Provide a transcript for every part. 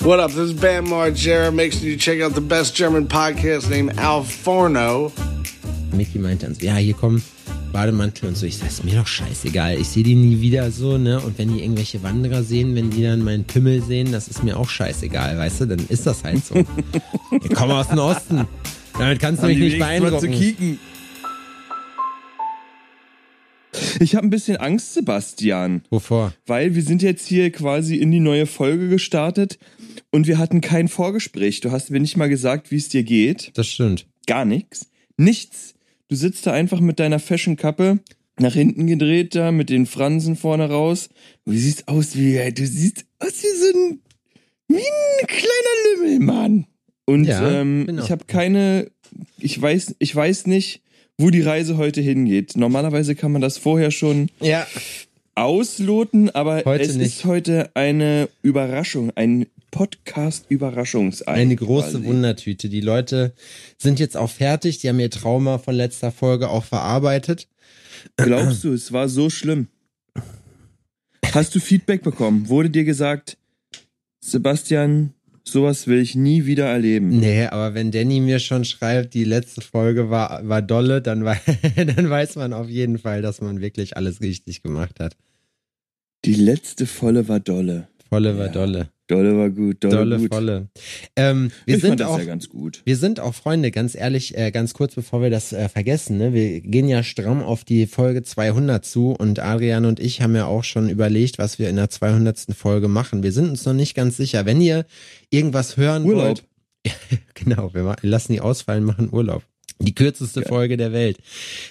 What up? This is Bam Margera. Make sure you check out the best German podcast named Al Forno. Mickey meinte dann so, ja, hier kommen Bademantel und so. Ich sag, ist mir doch scheißegal. Ich sehe die nie wieder so, ne? Und wenn die irgendwelche Wanderer sehen, wenn die dann meinen Pimmel sehen, das ist mir auch scheißegal, weißt du? Dann ist das halt so. ich komme aus dem Osten. Damit kannst du mich nicht beeindrucken. Ich habe ein bisschen Angst, Sebastian. Wovor? Weil wir sind jetzt hier quasi in die neue Folge gestartet und wir hatten kein Vorgespräch. Du hast mir nicht mal gesagt, wie es dir geht. Das stimmt. Gar nichts. Nichts. Du sitzt da einfach mit deiner Fashion-Kappe nach hinten gedreht da, mit den Fransen vorne raus. Du siehst aus wie, du siehst aus wie so ein, wie ein kleiner Lümmel, Mann. Und Ja, ähm, genau. ich habe keine, ich weiß, ich weiß nicht, wo die Reise heute hingeht. Normalerweise kann man das vorher schon Ja. ausloten, aber Heute es nicht. ist heute eine Überraschung, ein Podcast-Überraschungsei. Eine große quasi. Wundertüte. Die Leute sind jetzt auch fertig. Die haben ihr Trauma von letzter Folge auch verarbeitet. Glaubst du, es war so schlimm? Hast du Feedback bekommen? Wurde dir gesagt, Sebastian, sowas will ich nie wieder erleben? Nee, aber wenn Danny mir schon schreibt, die letzte Folge war, war dolle, dann, wei dann weiß man auf jeden Fall, dass man wirklich alles richtig gemacht hat. Die letzte Volle war dolle. Volle war Ja. dolle. Dolle war gut, dolle, Dolle, gut. volle. Ähm, wir ich sind auch, ja ganz gut. wir sind auch Freunde, ganz ehrlich, äh, ganz kurz bevor wir das äh, vergessen, ne? wir gehen ja stramm auf die Folge 200 zu und Adrian und ich haben ja auch schon überlegt, was wir in der 200. Folge machen. Wir sind uns noch nicht ganz sicher. Wenn ihr irgendwas hören Urlaub. wollt, genau, wir lassen die ausfallen, machen Urlaub. Die kürzeste Folge der Welt.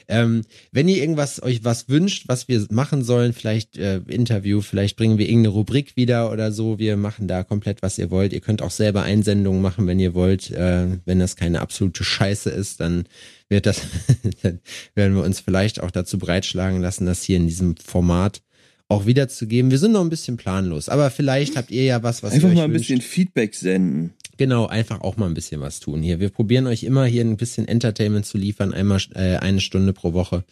Ähm, wenn ihr irgendwas euch was wünscht, was wir machen sollen, vielleicht äh, Interview, vielleicht bringen wir irgendeine Rubrik wieder oder so. Wir machen da komplett, was ihr wollt. Ihr könnt auch selber Einsendungen machen, wenn ihr wollt. Äh, wenn das keine absolute Scheiße ist, dann wird das, dann werden wir uns vielleicht auch dazu breitschlagen lassen, das hier in diesem Format auch wiederzugeben. Wir sind noch ein bisschen planlos, aber vielleicht habt ihr ja was, was Einfach mal ein wünscht. bisschen Feedback senden. Genau, einfach auch mal ein bisschen was tun hier. Wir probieren euch immer hier ein bisschen Entertainment zu liefern, einmal äh, eine Stunde pro Woche.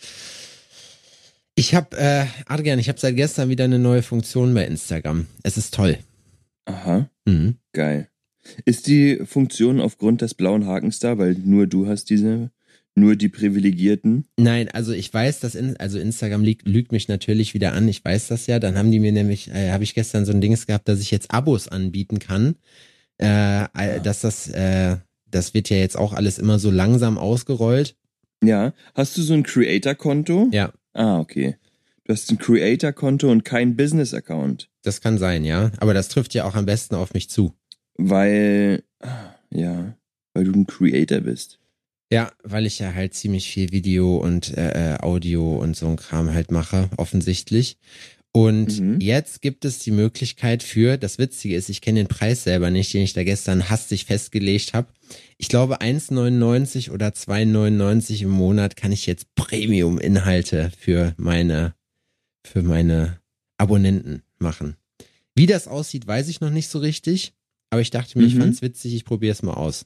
Ich habe, äh, Adrian, ich habe seit gestern wieder eine neue Funktion bei Instagram. Es ist toll. Aha, Mhm. geil. Ist die Funktion aufgrund des blauen Hakens da, weil nur du hast diese, nur die Privilegierten? Nein, also ich weiß, dass in, also Instagram lügt, lügt mich natürlich wieder an. Ich weiß das ja. Dann haben die mir nämlich, äh, habe ich gestern so ein Dings gehabt, dass ich jetzt Abos anbieten kann. Äh, äh, dass das, äh, das wird ja jetzt auch alles immer so langsam ausgerollt. Ja. Hast du so ein Creator-Konto? Ja. Ah, okay. Du hast ein Creator-Konto und kein Business-Account. Das kann sein, ja. Aber das trifft ja auch am besten auf mich zu. Weil, ah, ja, weil du ein Creator bist. Ja, weil ich ja halt ziemlich viel Video und äh, äh, Audio und so ein Kram halt mache, offensichtlich. Und Mhm. jetzt gibt es die Möglichkeit für, das Witzige ist, ich kenne den Preis selber nicht, den ich da gestern hastig festgelegt habe. Ich glaube 1,99 oder 2,99 im Monat kann ich jetzt Premium-Inhalte für meine, für meine Abonnenten machen. Wie das aussieht, weiß ich noch nicht so richtig. Aber ich dachte mir, ich Mhm. fand's witzig, ich probiere es mal aus.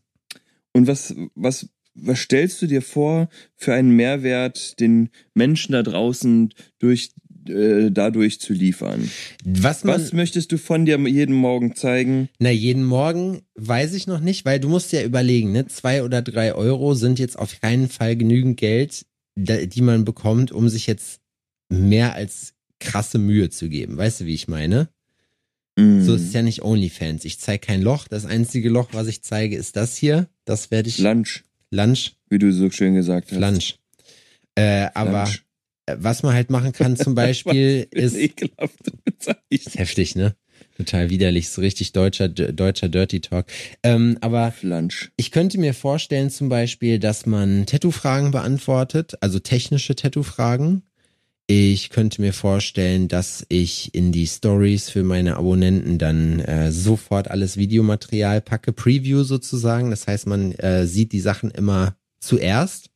Und was, was, was stellst du dir vor für einen Mehrwert, den Menschen da draußen durch, äh, dadurch zu liefern? Was man, Was möchtest du von dir jeden Morgen zeigen? Na, jeden Morgen weiß ich noch nicht, weil du musst ja überlegen, ne? Zwei oder drei Euro sind jetzt auf keinen Fall genügend Geld, die man bekommt, um sich jetzt mehr als krasse Mühe zu geben. Weißt du, wie ich meine? Mm. So ist es ja nicht OnlyFans. Ich zeige kein Loch. Das einzige Loch, was ich zeige, ist das hier. Das werde ich Lunch, Lunch, wie du so schön gesagt hast. Lunch. Äh, aber Lunch. äh, was man halt machen kann zum Beispiel ist ekelhafte Bezeichnung. heftig, ne? Total widerlich, so richtig deutscher, deutscher Dirty Talk. Ähm, aber Lunch. Ich könnte mir vorstellen zum Beispiel, dass man Tattoo-Fragen beantwortet, also technische Tattoo-Fragen. Ich könnte mir vorstellen, dass ich in die Stories für meine Abonnenten dann äh, sofort alles Videomaterial packe, Preview sozusagen. Das heißt, man äh, sieht die Sachen immer zuerst.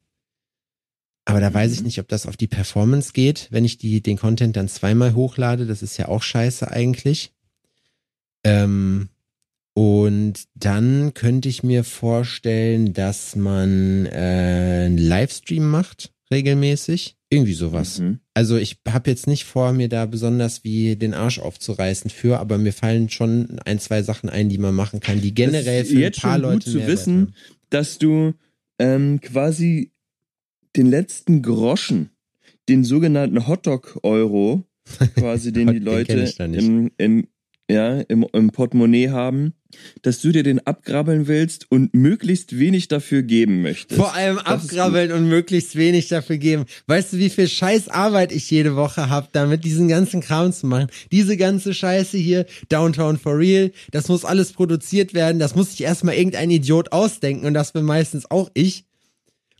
Aber da weiß ich Mhm. nicht, ob das auf die Performance geht, wenn ich die, den Content dann zweimal hochlade. Das ist ja auch scheiße eigentlich. Ähm, und dann könnte ich mir vorstellen, dass man äh, einen Livestream macht, regelmäßig. Irgendwie sowas. Mhm. Also ich habe jetzt nicht vor, mir da besonders wie den Arsch aufzureißen für, aber mir fallen schon ein, zwei Sachen ein, die man machen kann, die generell ist für ein paar schon Leute gut zu Mehrwert wissen, haben. dass du ähm, quasi den letzten Groschen, den sogenannten Hotdog-Euro, quasi den die Den Leute nicht. im, im, ja, im, im Portemonnaie haben, dass du dir den abgrabbeln willst und möglichst wenig dafür geben möchtest. Vor allem abgrabbeln und möglichst wenig dafür geben. Weißt du, wie viel scheiß Arbeit ich jede Woche hab, damit diesen ganzen Kram zu machen? Diese ganze Scheiße hier, Downtown for Real, das muss alles produziert werden, das muss sich erstmal irgendein Idiot ausdenken und das bin meistens auch ich.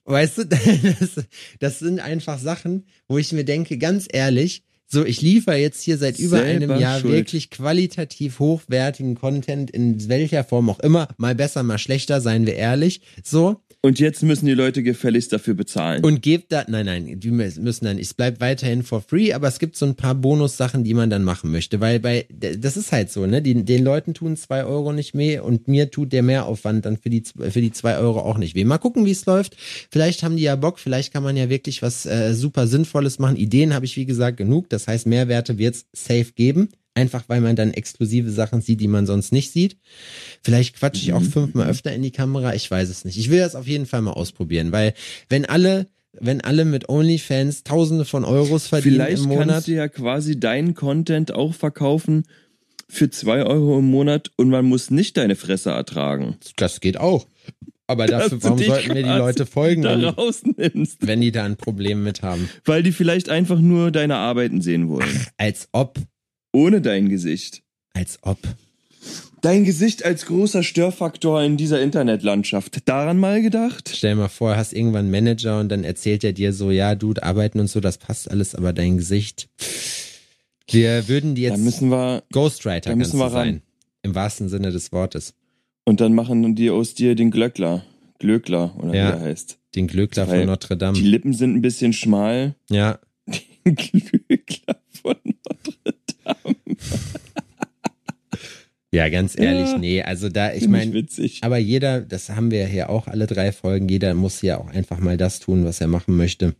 Weißt du, das, das sind einfach Sachen, wo ich mir denke, ganz ehrlich, so, ich liefere jetzt hier seit über Selber einem Jahr schuld. wirklich qualitativ hochwertigen Content in welcher Form auch immer, mal besser, mal schlechter, seien wir ehrlich, so. Und jetzt müssen die Leute gefälligst dafür bezahlen. Und gebt da, nein, nein, die müssen dann, es bleibt weiterhin for free, aber es gibt so ein paar Bonussachen, die man dann machen möchte, weil bei, das ist halt so, ne, die, den Leuten tun zwei Euro nicht weh und mir tut der Mehraufwand dann für die, für die zwei Euro auch nicht weh. Mal gucken, wie es läuft. Vielleicht haben die ja Bock, vielleicht kann man ja wirklich was äh, super Sinnvolles machen. Ideen habe ich, wie gesagt, genug, das heißt, Mehrwerte wird's safe geben. Einfach weil man dann exklusive Sachen sieht, die man sonst nicht sieht. Vielleicht quatsche ich auch Mhm. fünfmal öfter in die Kamera, ich weiß es nicht. Ich will das auf jeden Fall mal ausprobieren, weil wenn alle, wenn alle mit OnlyFans Tausende von Euros verdienen Vielleicht im Monat, kannst du ja quasi deinen Content auch verkaufen für zwei Euro im Monat und man muss nicht deine Fresse ertragen. das geht auch. Aber dafür, warum sollten mir die Leute folgen, wenn, wenn die da ein Problem mit haben? Weil die vielleicht einfach nur deine Arbeiten sehen wollen. Als ob, Ohne dein Gesicht. als ob. Dein Gesicht als großer Störfaktor in dieser Internetlandschaft. Daran mal gedacht? Stell dir mal vor, hast irgendwann einen Manager und dann erzählt er dir so, ja, du, arbeiten und so, das passt alles, aber dein Gesicht. Wir würden Da jetzt müssen wir, Ghostwriter da müssen wir ran. sein. Im wahrsten Sinne des Wortes. und dann machen die aus dir den Glöckler. Glöckler, oder Ja. wie er heißt. Den Glöckler Weil von Notre Die Dame. Lippen sind ein bisschen schmal. Ja, Glöckler von Notre Dame. Ja, ganz ehrlich, Ja. nee, also da, ich meine, witzig. aber jeder, das haben wir hier auch alle drei Folgen, jeder muss ja auch einfach mal das tun, was er machen möchte.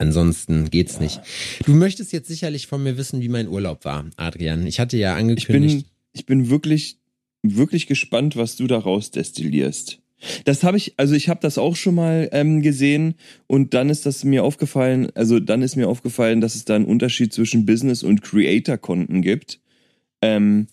Ansonsten geht's nicht. Du möchtest jetzt sicherlich von mir wissen, wie mein Urlaub war, Adrian. Ich hatte ja Ich angekündigt. bin, ich bin wirklich, wirklich gespannt, was du daraus destillierst. Das habe ich, also ich habe das auch schon mal ähm, gesehen und dann ist das mir aufgefallen, also dann ist mir aufgefallen, dass es da einen Unterschied zwischen Business und Creator-Konten gibt. Ähm,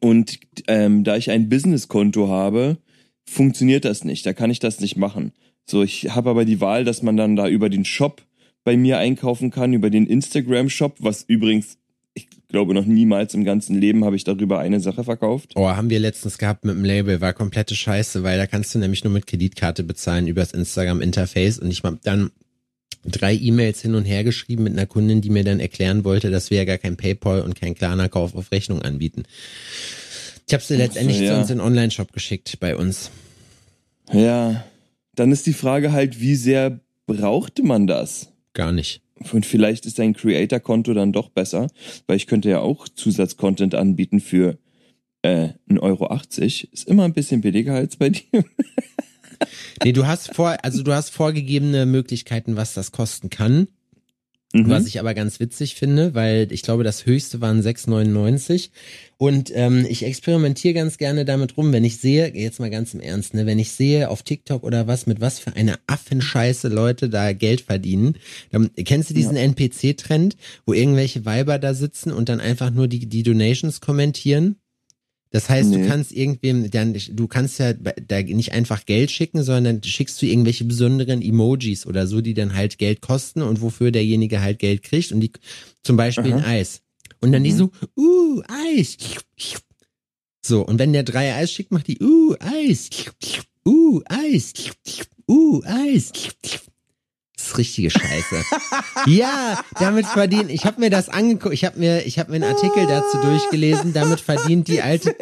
und ähm, da ich ein Business-Konto habe, funktioniert das nicht. Da kann ich das nicht machen. So, ich habe aber die Wahl, dass man dann da über den Shop bei mir einkaufen kann, über den Instagram-Shop, was übrigens, ich glaube, noch niemals im ganzen Leben habe ich darüber eine Sache verkauft. Oh, haben wir letztens gehabt mit dem Label, war komplette Scheiße, weil da kannst du nämlich nur mit Kreditkarte bezahlen übers Instagram-Interface und ich habe dann drei E-Mails hin und her geschrieben mit einer Kundin, die mir dann erklären wollte, dass wir ja gar kein PayPal und kein Klarna-Kauf auf Rechnung anbieten. Ich habe sie letztendlich ja. zu uns in den Online-Shop geschickt bei uns. Ja, dann ist die Frage halt, wie sehr brauchte man das? Gar nicht. Und vielleicht ist dein Creator-Konto dann doch besser, weil ich könnte ja auch Zusatzcontent anbieten für äh, 1,80 Euro. Ist immer ein bisschen billiger als bei dir. Nee, du hast vor, also du hast vorgegebene Möglichkeiten, was das kosten kann. Mhm. Was ich aber ganz witzig finde, weil ich glaube, das höchste waren 6,99. Und ähm, ich experimentiere ganz gerne damit rum, wenn ich sehe, jetzt mal ganz im Ernst, ne, wenn ich sehe auf TikTok oder was, mit was für einer Affenscheiße Leute da Geld verdienen. Dann, kennst du diesen NPC-Trend, wo irgendwelche Weiber da sitzen und dann einfach nur die, die Donations kommentieren? Das heißt, du Nee. kannst irgendwem, dann, du kannst ja da nicht einfach Geld schicken, sondern dann schickst du irgendwelche besonderen Emojis oder so, die dann halt Geld kosten und wofür derjenige halt Geld kriegt und die, zum Beispiel ein Aha. Eis. Und dann die Mhm. so, uh, Eis. So, und wenn der drei Eis schickt, macht die, uh, Eis. Uh, Eis. Uh, Eis. Ist richtige Scheiße. ja, damit verdient, ich habe mir das angeguckt, ich habe mir, ich habe mir einen Artikel dazu durchgelesen, damit verdient die alte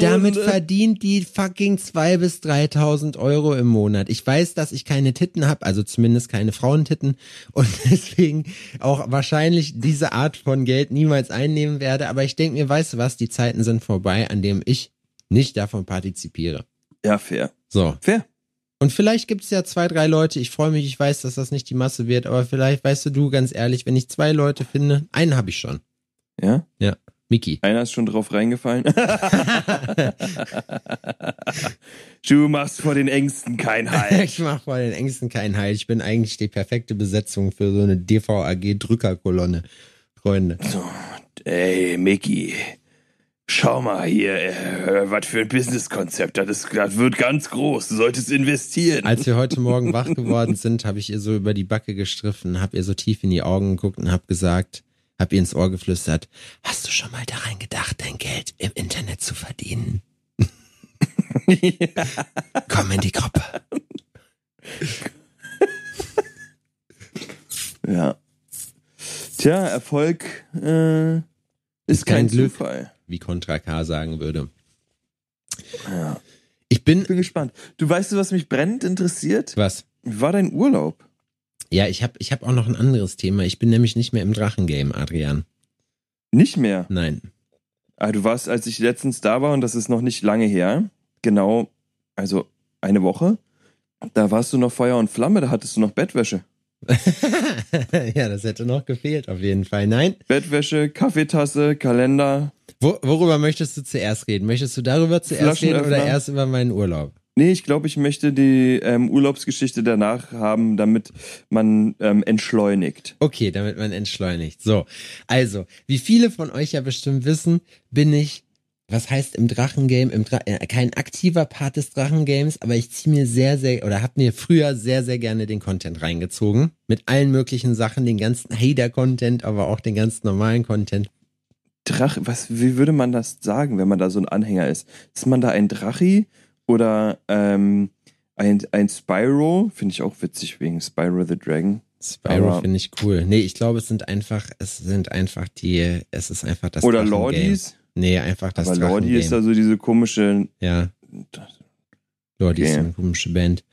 damit verdient die fucking zwei bis 3.000 Euro im Monat. Ich weiß, dass ich keine Titten habe, also zumindest keine Frauentitten und deswegen auch wahrscheinlich diese Art von Geld niemals einnehmen werde. Aber ich denke mir, weißt du was, die Zeiten sind vorbei, an dem ich nicht davon partizipiere. Ja, fair. So, Fair. Und vielleicht gibt es ja zwei, drei Leute, ich freue mich, ich weiß, dass das nicht die Masse wird, aber vielleicht, weißt du, du ganz ehrlich, wenn ich zwei Leute finde, einen habe ich schon. Ja? Ja. Miki. Einer ist schon drauf reingefallen. du machst vor den Ängsten keinen Halt. Ich mache vor den Ängsten keinen Halt. Ich bin eigentlich die perfekte Besetzung für so eine DVAG-Drückerkolonne. Freunde. So, ey, Mickey. Schau mal hier, äh, was für ein Businesskonzept. Das, ist, das wird ganz groß. Du solltest investieren. Als wir heute Morgen wach geworden sind, habe ich ihr so über die Backe gestriffen, habe ihr so tief in die Augen geguckt und habe gesagt, hab ihr ins Ohr geflüstert, hast du schon mal daran gedacht, dein Geld im Internet zu verdienen? Komm in die Gruppe. ja. Tja, Erfolg äh, ist, ist kein, kein Glück, Zufall. Wie Contra K sagen würde. Ja. Ich bin, ich bin gespannt. Du weißt, was mich brennend interessiert? Was? Wie war dein Urlaub? Ja, ich habe ich hab auch noch ein anderes Thema. Ich bin nämlich nicht mehr im Drachengame, Adrian. Nicht mehr? Nein. Ah, du warst, als ich letztens da war, und das ist noch nicht lange her, genau, also eine Woche, da warst du noch Feuer und Flamme, da hattest du noch Bettwäsche. ja, das hätte noch gefehlt, auf jeden Fall. Nein. Bettwäsche, Kaffeetasse, Kalender. Wo, worüber möchtest du zuerst reden? Möchtest du darüber zuerst reden oder erst über meinen Urlaub? Nee, ich glaube, ich möchte die ähm, Urlaubsgeschichte danach haben, damit man ähm, entschleunigt. Okay, damit man entschleunigt. So, also, wie viele von euch ja bestimmt wissen, bin ich, was heißt im Drachengame, im Dra äh, kein aktiver Part des Drachengames, aber ich ziehe mir sehr, sehr, oder habe mir früher sehr, sehr gerne den Content reingezogen. Mit allen möglichen Sachen, den ganzen Hater-Content, aber auch den ganz normalen Content. Drache, was, wie würde man das sagen, wenn man da so ein Anhänger ist? Ist man da ein Drachi? Oder ähm, ein, ein Spyro, finde ich auch witzig wegen Spyro the Dragon. Spyro finde ich cool. Nee, ich glaube, es sind einfach, es sind einfach die, es ist einfach das Oder Lordies? Nee, einfach das Aber Lordi ist also diese komische. Ja. Lordi okay. ist eine komische Band.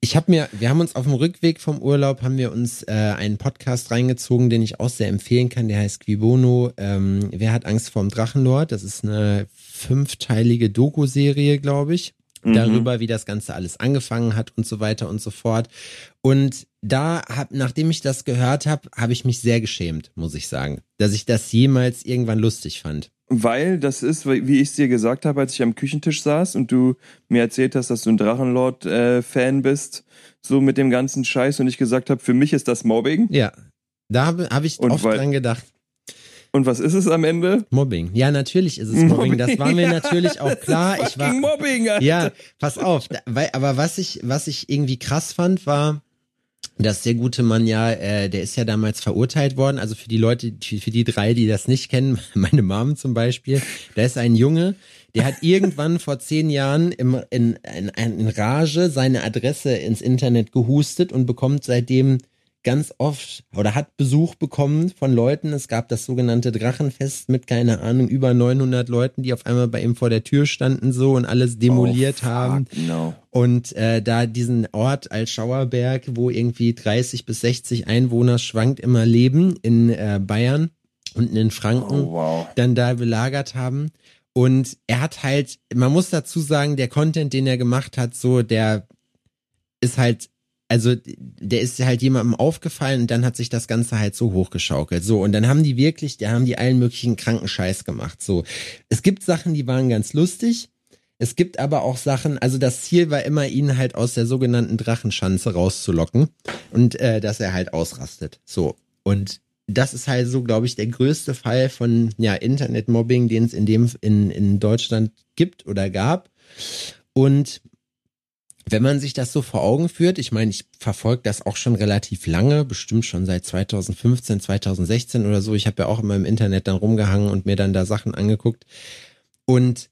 Ich habe mir, wir haben uns auf dem Rückweg vom Urlaub, haben wir uns äh, einen Podcast reingezogen, den ich auch sehr empfehlen kann, der heißt Quibono. Ähm, Wer hat Angst vorm Drachenlord? Das ist eine fünfteilige Doku-Serie, glaube ich, mhm. darüber, wie das Ganze alles angefangen hat und so weiter und so fort. Und da hab, nachdem ich das gehört habe, habe ich mich sehr geschämt, muss ich sagen, dass ich das jemals irgendwann lustig fand. Weil das ist, wie ich es dir gesagt habe, als ich am Küchentisch saß und du mir erzählt hast, dass du ein Drachenlord-Fan äh, bist, so mit dem ganzen Scheiß und ich gesagt habe, für mich ist das Mobbing. Ja, da habe hab ich und oft weil, dran gedacht. Und was ist es am Ende? Mobbing. Ja, natürlich ist es Mobbing. Mobbing. Das war mir natürlich auch klar. ich war Mobbing. Alter. Ja, pass auf. Weil, aber was ich, was ich irgendwie krass fand, war, dass der gute Mann ja, äh, der ist ja damals verurteilt worden. Also für die Leute, für die drei, die das nicht kennen, meine Mom zum Beispiel, da ist ein Junge, der hat irgendwann vor zehn Jahren im, in, in, in Rage seine Adresse ins Internet gehustet und bekommt seitdem ganz oft oder hat Besuch bekommen von Leuten. Es gab das sogenannte Drachenfest mit, keine Ahnung, über 900 Leuten, die auf einmal bei ihm vor der Tür standen so und alles demoliert oh, haben. No. Und äh, da diesen Ort als Schauerberg, wo irgendwie 30 bis 60 Einwohner schwankt immer leben in äh, Bayern und in Franken, oh, wow. dann da belagert haben. Und er hat halt, man muss dazu sagen, der Content, den er gemacht hat, so, der ist halt also der ist halt jemandem aufgefallen und dann hat sich das Ganze halt so hochgeschaukelt. So, und dann haben die wirklich, da haben die allen möglichen kranken Scheiß gemacht. So, es gibt Sachen, die waren ganz lustig. Es gibt aber auch Sachen, also das Ziel war immer, ihn halt aus der sogenannten Drachenschanze rauszulocken und äh, dass er halt ausrastet. So, und das ist halt so, glaube ich, der größte Fall von ja Internetmobbing, den es in dem in, in Deutschland gibt oder gab. Und wenn man sich das so vor Augen führt, ich meine, ich verfolge das auch schon relativ lange, bestimmt schon seit 2015, 2016 oder so. Ich habe ja auch immer im Internet dann rumgehangen und mir dann da Sachen angeguckt. Und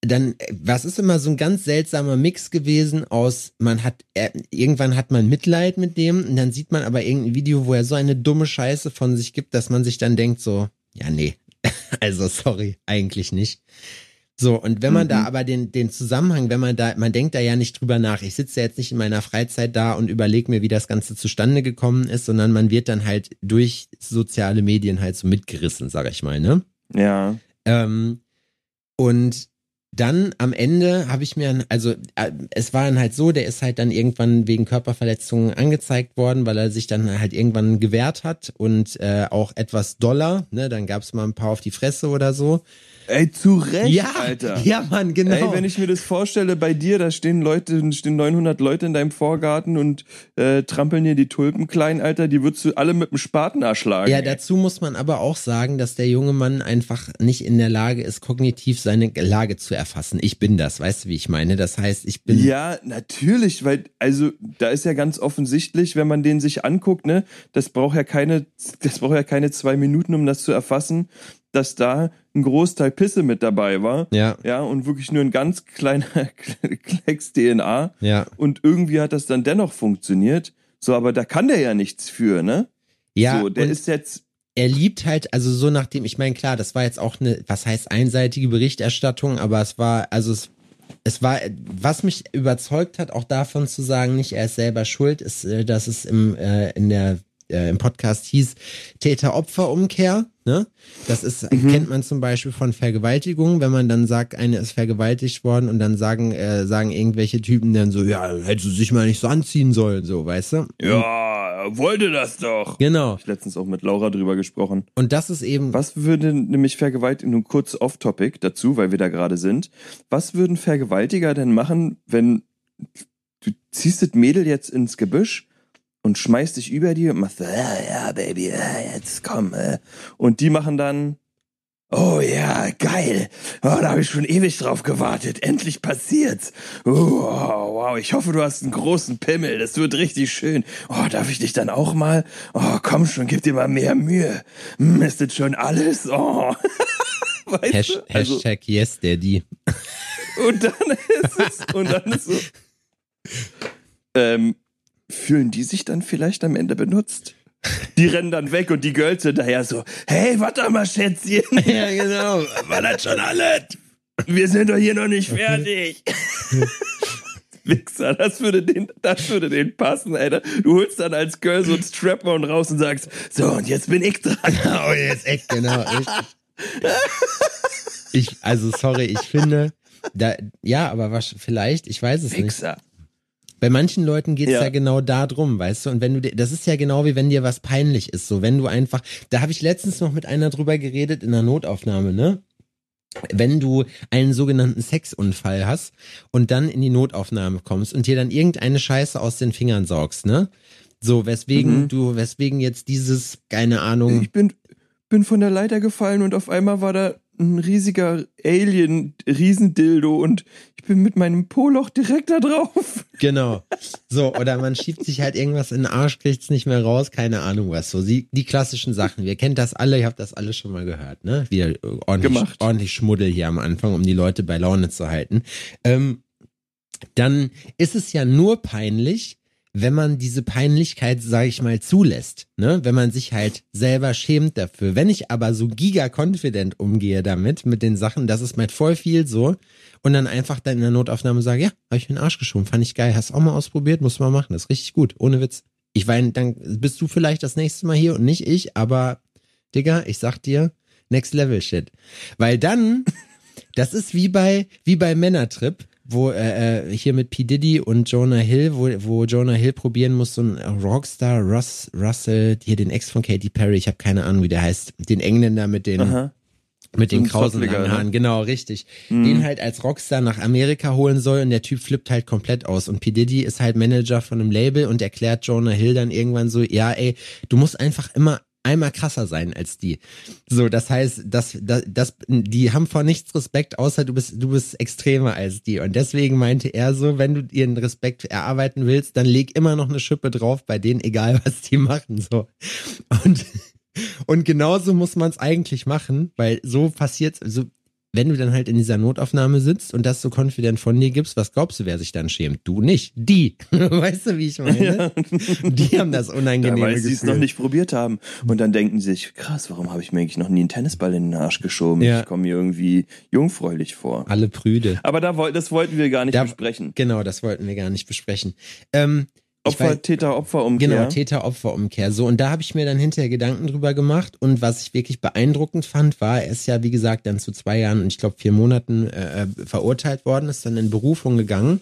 dann, was ist immer so ein ganz seltsamer Mix gewesen aus, man hat, er, irgendwann hat man Mitleid mit dem und dann sieht man aber irgendein Video, wo er so eine dumme Scheiße von sich gibt, dass man sich dann denkt so, ja, nee, also sorry, eigentlich nicht. So, und wenn man mhm. da aber den, den Zusammenhang, wenn man da, man denkt da ja nicht drüber nach. Ich sitze ja jetzt nicht in meiner Freizeit da und überlege mir, wie das Ganze zustande gekommen ist, sondern man wird dann halt durch soziale Medien halt so mitgerissen, sag ich mal, ne? Ja. Ähm, und dann am Ende habe ich mir, also äh, es war dann halt so, der ist halt dann irgendwann wegen Körperverletzungen angezeigt worden, weil er sich dann halt irgendwann gewehrt hat und äh, auch etwas doller, ne, dann gab es mal ein paar auf die Fresse oder so. Ey, zu Recht, Ja, Alter. ja, Mann, genau. Ey, wenn ich mir das vorstelle, bei dir, da stehen Leute, stehen 900 Leute in deinem Vorgarten und äh, trampeln dir die Tulpen klein, Alter, die würdest du alle mit dem Spaten erschlagen. Ja, ey. dazu muss man aber auch sagen, dass der junge Mann einfach nicht in der Lage ist, kognitiv seine Lage zu erfassen. Ich bin das, weißt du, wie ich meine? Das heißt, ich bin. Ja, natürlich, weil, also, da ist ja ganz offensichtlich, wenn man den sich anguckt, ne, das braucht ja keine, das braucht ja keine zwei Minuten, um das zu erfassen, dass da ein Großteil Pisse mit dabei war. Ja, Ja, und wirklich nur ein ganz kleiner Klecks DNA. ja. Und irgendwie hat das dann dennoch funktioniert. So, aber da kann der ja nichts für, ne? Ja, so, der ist jetzt, er liebt halt, also so nachdem, ich meine, klar, das war jetzt auch eine, was heißt einseitige Berichterstattung, aber es war, also es, es war, was mich überzeugt hat, auch davon zu sagen, nicht er ist selber schuld, ist, äh, dass es im, äh, in der, äh, im Podcast hieß Täter-Opfer-Umkehr, ne? Das ist, kennt man zum Beispiel von Vergewaltigung, wenn man dann sagt, eine ist vergewaltigt worden und dann sagen, äh, sagen irgendwelche Typen dann so, ja, hättest du sich mal nicht so anziehen sollen, so, weißt du? ja, wollte das doch. Genau. Ich letztens auch mit Laura drüber gesprochen. Und das ist eben, Was würde nämlich Vergewaltiger, nur kurz off-topic dazu, weil wir da gerade sind. Was würden Vergewaltiger denn machen, wenn du ziehst das Mädel jetzt ins Gebüsch und schmeißt dich über die und machst so, ja, ja, Baby, ja, jetzt komm. Äh. Und die machen dann, oh ja, geil. Oh, da habe ich schon ewig drauf gewartet. Endlich passiert's. Oh, wow, ich hoffe, du hast einen großen Pimmel. Das wird richtig schön. Oh, darf ich dich dann auch mal? Oh, komm schon, gib dir mal mehr Mühe. Hm, ist das schon alles? Oh. Weißt Hash, du? Also, Hashtag yes, Daddy. und dann ist es, und dann ist so. Ähm, fühlen die sich dann vielleicht am Ende benutzt? Die rennen dann weg und die Girls hinterher so, hey, warte mal, Schätzchen. Ja, genau. War das schon alles? Wir sind doch hier noch nicht fertig. Wichser, das würde den, das würde den passen, Alter. Du holst dann als Girl so ein Strap-on raus und sagst, so, und jetzt bin ich dran. Oh, jetzt echt, genau. Richtig. Ich, also sorry, ich finde, da, ja, aber was, vielleicht, ich weiß es nicht. Bei manchen Leuten geht's ja. Ja. genau da drum, weißt du? Und wenn du, dir- das ist ja genau wie wenn dir was peinlich ist, so wenn du einfach, da habe ich letztens noch mit einer drüber geredet in der Notaufnahme, ne? Wenn du einen sogenannten Sexunfall hast und dann in die Notaufnahme kommst und dir dann irgendeine Scheiße aus den Fingern saugst, ne? So, weswegen Mhm. du, weswegen jetzt dieses, keine Ahnung, Ich bin, bin von der Leiter gefallen und auf einmal war da ein riesiger Alien, Riesendildo und ich bin mit meinem Poloch direkt da drauf. Genau. So, oder man schiebt sich halt irgendwas in den Arsch, kriegt's nicht mehr raus, keine Ahnung was. So, die, die klassischen Sachen. Wir kennen das alle, ihr habt das alle schon mal gehört, ne? Wieder ordentlich, Gemacht. ordentlich Schmuddel hier am Anfang, um die Leute bei Laune zu halten. Ähm, dann ist es ja nur peinlich, wenn man diese Peinlichkeit, sage ich mal, zulässt, ne? Wenn man sich halt selber schämt dafür. Wenn ich aber so giga-confident umgehe damit, mit den Sachen, das ist mit voll viel so, und dann einfach dann in der Notaufnahme sage, ja, habe ich mir den Arsch geschoben, fand ich geil, hast auch mal ausprobiert, muss man machen, das ist richtig gut, ohne Witz. Ich meine, dann bist du vielleicht das nächste Mal hier und nicht ich, aber Digga, ich sag dir, next level shit. Weil dann, das ist wie bei, wie bei Männertrip, wo äh, äh, hier mit P. Diddy und Jonah Hill, wo, wo Jonah Hill probieren muss, so ein Rockstar, Russ, Russell, hier den Ex von Katy Perry, ich habe keine Ahnung, wie der heißt, den Engländer mit den, mit So den krausen ne? Haaren, genau, richtig. Mhm. Den halt als Rockstar nach Amerika holen soll und der Typ flippt halt komplett aus. Und P. Diddy ist halt Manager von einem Label und erklärt Jonah Hill dann irgendwann so, ja, ey, du musst einfach immer einmal krasser sein als die. So, das heißt, das, das, das, die haben vor nichts Respekt, außer du bist, du bist extremer als die. Und deswegen meinte er so, wenn du ihren Respekt erarbeiten willst, dann leg immer noch eine Schippe drauf bei denen, egal was die machen, so. Und, und genauso muss man es eigentlich machen, weil so passiert, so, wenn du dann halt in dieser Notaufnahme sitzt und das so confident von dir gibst, was glaubst du, wer sich dann schämt? Du nicht, die. weißt du, wie ich meine? Die haben das Ja, unangenehme weil sie es noch nicht probiert haben. Und dann denken sie sich, krass, warum habe ich mir eigentlich noch nie einen Tennisball in den Arsch geschoben? Ja. Ich komme mir irgendwie jungfräulich vor. Alle Prüde. Aber da, das wollten wir gar nicht Da- besprechen. Genau, das wollten wir gar nicht besprechen. Ähm, Opfer, Täter, Opfer, Umkehr. Genau, Täter-Opfer-Umkehr. So, und da habe ich mir dann hinterher Gedanken drüber gemacht. Und was ich wirklich beeindruckend fand, war, er ist ja, wie gesagt, dann zu zwei Jahren und ich glaube vier Monaten äh, verurteilt worden, ist dann in Berufung gegangen.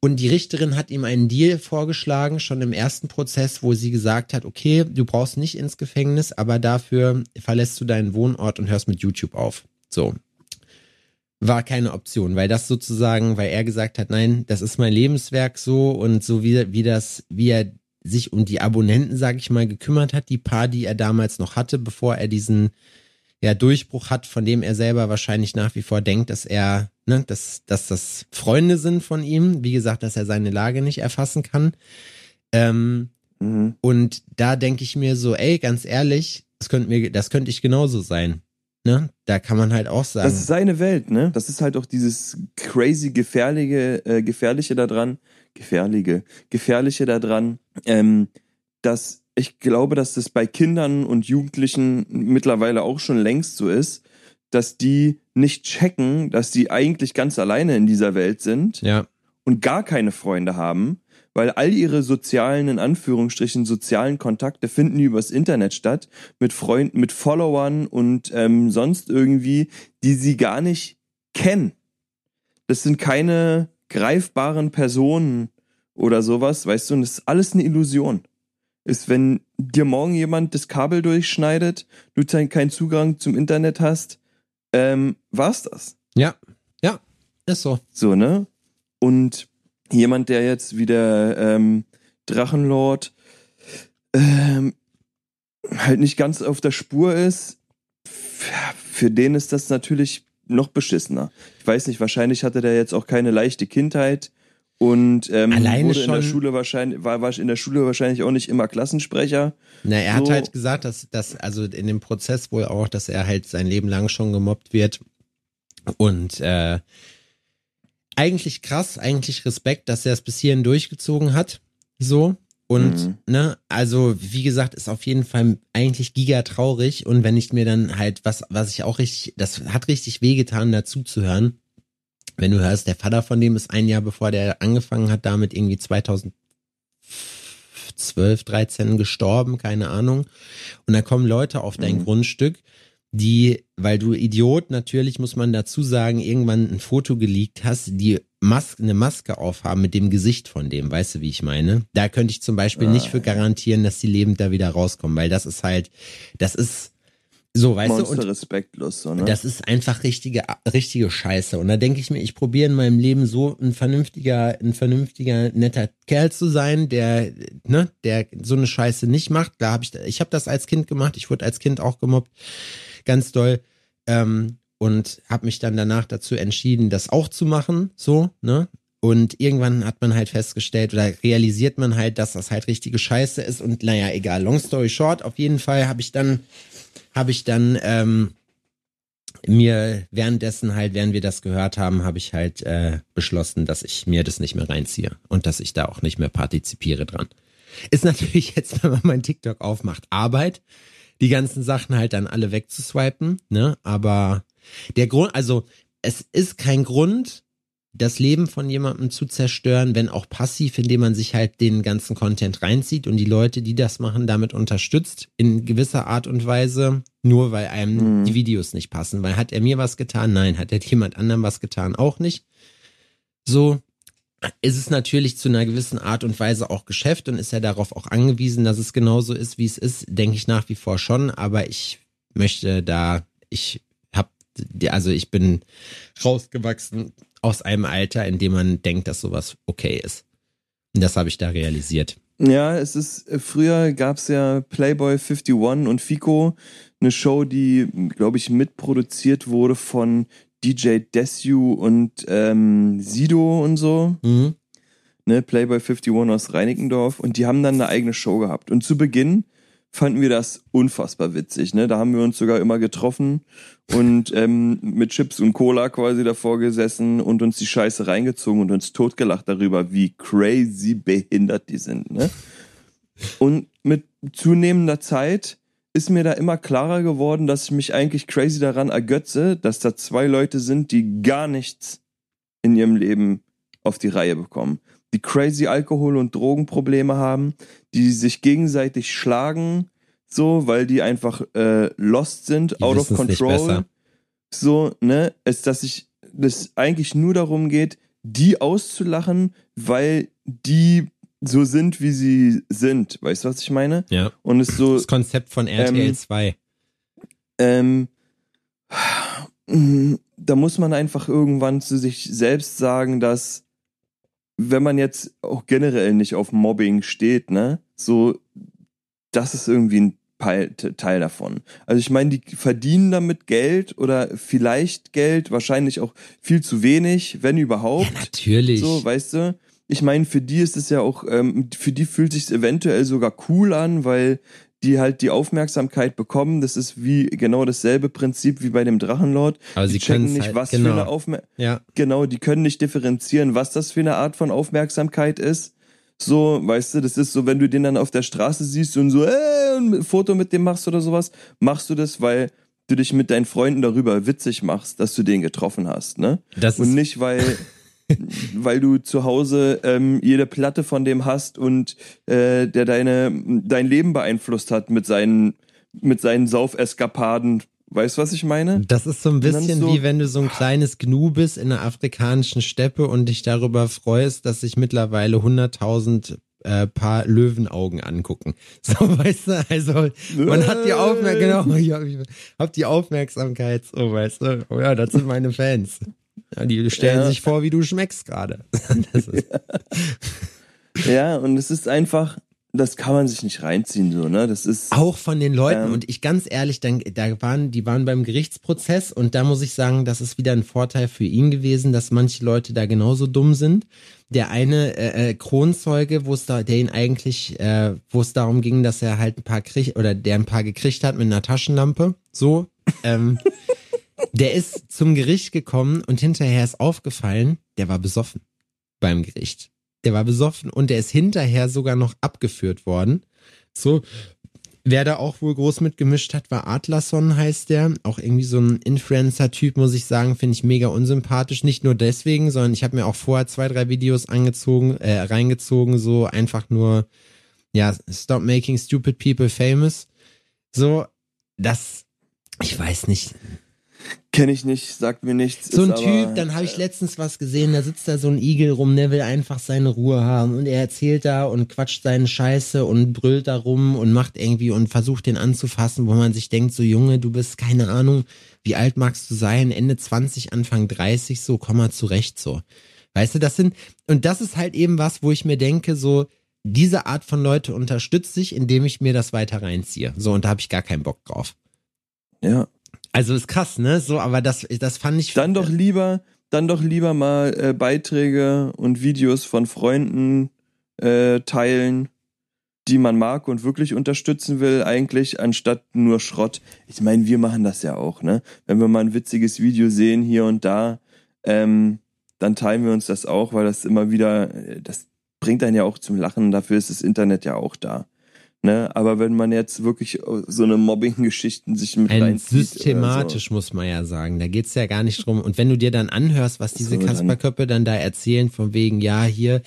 Und die Richterin hat ihm einen Deal vorgeschlagen, schon im ersten Prozess, wo sie gesagt hat, okay, du brauchst nicht ins Gefängnis, aber dafür verlässt du deinen Wohnort und hörst mit YouTube auf. So. War keine Option, weil das sozusagen, weil er gesagt hat, nein, das ist mein Lebenswerk so und so wie, wie das, wie er sich um die Abonnenten, sag ich mal, gekümmert hat, die paar, die er damals noch hatte, bevor er diesen ja, Durchbruch hat, von dem er selber wahrscheinlich nach wie vor denkt, dass er, ne, dass, dass das Freunde sind von ihm. Wie gesagt, dass er seine Lage nicht erfassen kann. Ähm, Mhm. und da denke ich mir so, ey, ganz ehrlich, das könnte mir, das könnte ich genauso sein. Ne? Da kann man halt auch sagen. Das ist seine Welt, ne? Das ist halt auch dieses crazy gefährliche, äh, gefährliche daran, gefährliche, gefährliche daran, ähm, dass ich glaube, dass das bei Kindern und Jugendlichen mittlerweile auch schon längst so ist, dass die nicht checken, dass die eigentlich ganz alleine in dieser Welt sind ja, und gar keine Freunde haben, weil all ihre sozialen, in Anführungsstrichen, sozialen Kontakte finden übers Internet statt, mit Freunden, mit Followern und ähm, sonst irgendwie, die sie gar nicht kennen. Das sind keine greifbaren Personen oder sowas, weißt du, und das ist alles eine Illusion. Ist, wenn dir morgen jemand das Kabel durchschneidet, du keinen Zugang zum Internet hast, ähm, war's das. ja, ja, ist so. So, ne? Und jemand, der jetzt wie der ähm, Drachenlord ähm, halt nicht ganz auf der Spur ist, für den ist das natürlich noch beschissener. Ich weiß nicht, wahrscheinlich hatte der jetzt auch keine leichte Kindheit und ähm, Alleine wurde in der Schule wahrscheinlich war, war in der Schule wahrscheinlich auch nicht immer Klassensprecher. Na, er hat So. halt gesagt, dass, dass, also in dem Prozess wohl auch, dass er halt sein Leben lang schon gemobbt wird. Und äh, eigentlich krass, eigentlich Respekt, dass er es bis hierhin durchgezogen hat. So. Und, Mhm. ne, also, wie gesagt, ist auf jeden Fall eigentlich giga traurig. Und wenn ich mir dann halt, was, was ich auch richtig, das hat richtig wehgetan, dazu zu hören. Wenn du hörst, der Vater von dem ist ein Jahr bevor der angefangen hat, damit irgendwie 2012, 13 gestorben, keine Ahnung. Und dann kommen Leute auf dein Mhm. Grundstück, die, weil du Idiot, natürlich muss man dazu sagen, irgendwann ein Foto geleakt hast, die Mas eine Maske aufhaben mit dem Gesicht von dem, weißt du, wie ich meine? Da könnte ich zum Beispiel Ah, nicht für garantieren, dass die lebend da wieder rauskommen, weil das ist halt, das ist so, weißt du, Monster und respektlos, so, ne? das ist einfach richtige, richtige Scheiße. Und da denke ich mir, ich probiere in meinem Leben so ein vernünftiger, ein vernünftiger, netter Kerl zu sein, der, ne, der so eine Scheiße nicht macht. Da habe ich, ich habe das als Kind gemacht. Ich wurde als Kind auch gemobbt, ganz doll. Ähm, und habe mich dann danach dazu entschieden, das auch zu machen, so, ne? Und irgendwann hat man halt festgestellt oder realisiert man halt, dass das halt richtige Scheiße ist. Und naja, egal, long story short, auf jeden Fall habe ich dann, habe ich dann ähm, mir währenddessen halt, während wir das gehört haben, habe ich halt äh, beschlossen, dass ich mir das nicht mehr reinziehe und dass ich da auch nicht mehr partizipiere dran. Ist natürlich jetzt, wenn man mein TikTok aufmacht, Arbeit, die ganzen Sachen halt dann alle wegzuswipen, ne? Aber der Grund, also es ist kein Grund, das Leben von jemandem zu zerstören, wenn auch passiv, indem man sich halt den ganzen Content reinzieht und die Leute, die das machen, damit unterstützt, in gewisser Art und Weise, nur weil einem Mhm. die Videos nicht passen. Weil hat er mir was getan? Nein. Hat er jemand anderem was getan? Auch nicht. So ist es natürlich zu einer gewissen Art und Weise auch Geschäft und ist ja darauf auch angewiesen, dass es genauso ist, wie es ist, denke ich nach wie vor schon. Aber ich möchte da, ich hab, also ich bin rausgewachsen aus einem Alter, in dem man denkt, dass sowas okay ist. Und das habe ich da realisiert. Ja, es ist, früher gab's ja Playboy 51 und Fico, eine Show, die, glaube ich, mitproduziert wurde von DJ Desu und ähm, Sido und so, Mhm. ne, Playboy 51 aus Reinickendorf und die haben dann eine eigene Show gehabt. Und zu Beginn fanden wir das unfassbar witzig, ne? Da haben wir uns sogar immer getroffen und ähm, mit Chips und Cola quasi davor gesessen und uns die Scheiße reingezogen und uns totgelacht darüber, wie crazy behindert die sind, ne? Und mit zunehmender Zeit ist mir da immer klarer geworden, dass ich mich eigentlich crazy daran ergötze, dass da zwei Leute sind, die gar nichts in ihrem Leben auf die Reihe bekommen. die crazy Alkohol- und Drogenprobleme haben, die sich gegenseitig schlagen, so, weil die einfach äh, lost sind, Die out of control. So, ne, es, dass sich das eigentlich nur darum geht, die auszulachen, weil die so sind, wie sie sind. Weißt du, was ich meine? Ja. Und es so, Das Konzept von RTL Ähm, 2. ähm, da muss man einfach irgendwann zu sich selbst sagen, dass wenn man jetzt auch generell nicht auf Mobbing steht, ne, so, das ist irgendwie ein Teil, Teil davon. Also ich meine, die verdienen damit Geld oder vielleicht Geld, wahrscheinlich auch viel zu wenig, wenn überhaupt. Natürlich. So, weißt du? Ich meine, für die ist es ja auch, ähm, für die fühlt sich eventuell sogar cool an, weil die halt die Aufmerksamkeit bekommen. Das ist wie genau dasselbe Prinzip wie bei dem Drachenlord. Aber die sie checken nicht, halt- was genau. für eine Aufmerksamkeit. ja. Genau, die können nicht differenzieren, was das für eine Art von Aufmerksamkeit ist. So, weißt du, das ist so, wenn du den dann auf der Straße siehst und so, äh, ein Foto mit dem machst oder sowas, machst du das, weil du dich mit deinen Freunden darüber witzig machst, dass du den getroffen hast, ne? Das Und nicht, weil, weil du zu Hause ähm, jede Platte von dem hast und äh, der deine, dein Leben beeinflusst hat mit seinen, mit seinen Saufeskapaden. Weißt du, was ich meine? das ist so ein bisschen so- wie wenn du so ein kleines Gnu bist in der afrikanischen Steppe und dich darüber freust, dass sich mittlerweile 100.000 äh, Paar Löwenaugen angucken. So, weißt du, also man hat die Aufmerksamkeit, genau, ich hab, ich hab die Aufmerksamkeit, so, weißt du, oh ja, das sind meine Fans. Ja, die stellen Ja. sich vor, wie du schmeckst gerade. Ist, Ja, und es ist einfach, das kann man sich nicht reinziehen, so, ne? Das ist. Auch von den Leuten Ähm. und ich ganz ehrlich, dann, da waren, die waren beim Gerichtsprozess und da muss ich sagen, das ist wieder ein Vorteil für ihn gewesen, dass manche Leute da genauso dumm sind. Der eine äh, äh, Kronzeuge, wo es da, der ihn eigentlich, äh, wo es darum ging, dass er halt ein paar kriegt oder der ein paar gekriegt hat mit einer Taschenlampe, so, ähm, der ist zum Gericht gekommen und hinterher ist aufgefallen, der war besoffen beim Gericht. Der war besoffen und der ist hinterher sogar noch abgeführt worden. So, wer da auch wohl groß mitgemischt hat, war Adlerson heißt der. Auch irgendwie so ein Influencer-Typ, muss ich sagen, finde ich mega unsympathisch. Nicht nur deswegen, sondern ich habe mir auch vorher zwei, drei Videos angezogen, äh, reingezogen, so einfach nur, ja, stop making stupid people famous. So, das, ich weiß nicht, Kenne ich nicht, sagt mir nichts. so ein Typ, aber, dann habe ich letztens was gesehen, da sitzt da so ein Igel rum, der will einfach seine Ruhe haben und er erzählt da und quatscht seine Scheiße und brüllt da rum und macht irgendwie und versucht den anzufassen, wo man sich denkt, so Junge, du bist keine Ahnung, wie alt magst du sein, Ende 20, Anfang 30, so komm mal zurecht so. Weißt du, das sind und das ist halt eben was, wo ich mir denke, so diese Art von Leute unterstütze ich, indem ich mir das weiter reinziehe. So und da habe ich gar keinen Bock drauf. Ja. Also ist krass, ne? So, aber das das fand ich Dann doch lieber, dann doch lieber mal äh, Beiträge und Videos von Freunden äh, teilen, die man mag und wirklich unterstützen will, eigentlich, anstatt nur Schrott. Ich meine, wir machen das ja auch, ne? Wenn wir mal ein witziges Video sehen hier und da, ähm, dann teilen wir uns das auch, weil das immer wieder, äh, das bringt einen ja auch zum Lachen, dafür ist das Internet ja auch da. Ne? Aber wenn man jetzt wirklich so eine Mobbing-Geschichten sich mit Ein systematisch, muss man ja sagen. Da geht's ja gar nicht drum. Und wenn du dir dann anhörst, was diese So, dann- Kasperköppe dann da erzählen, von wegen, ja, hier,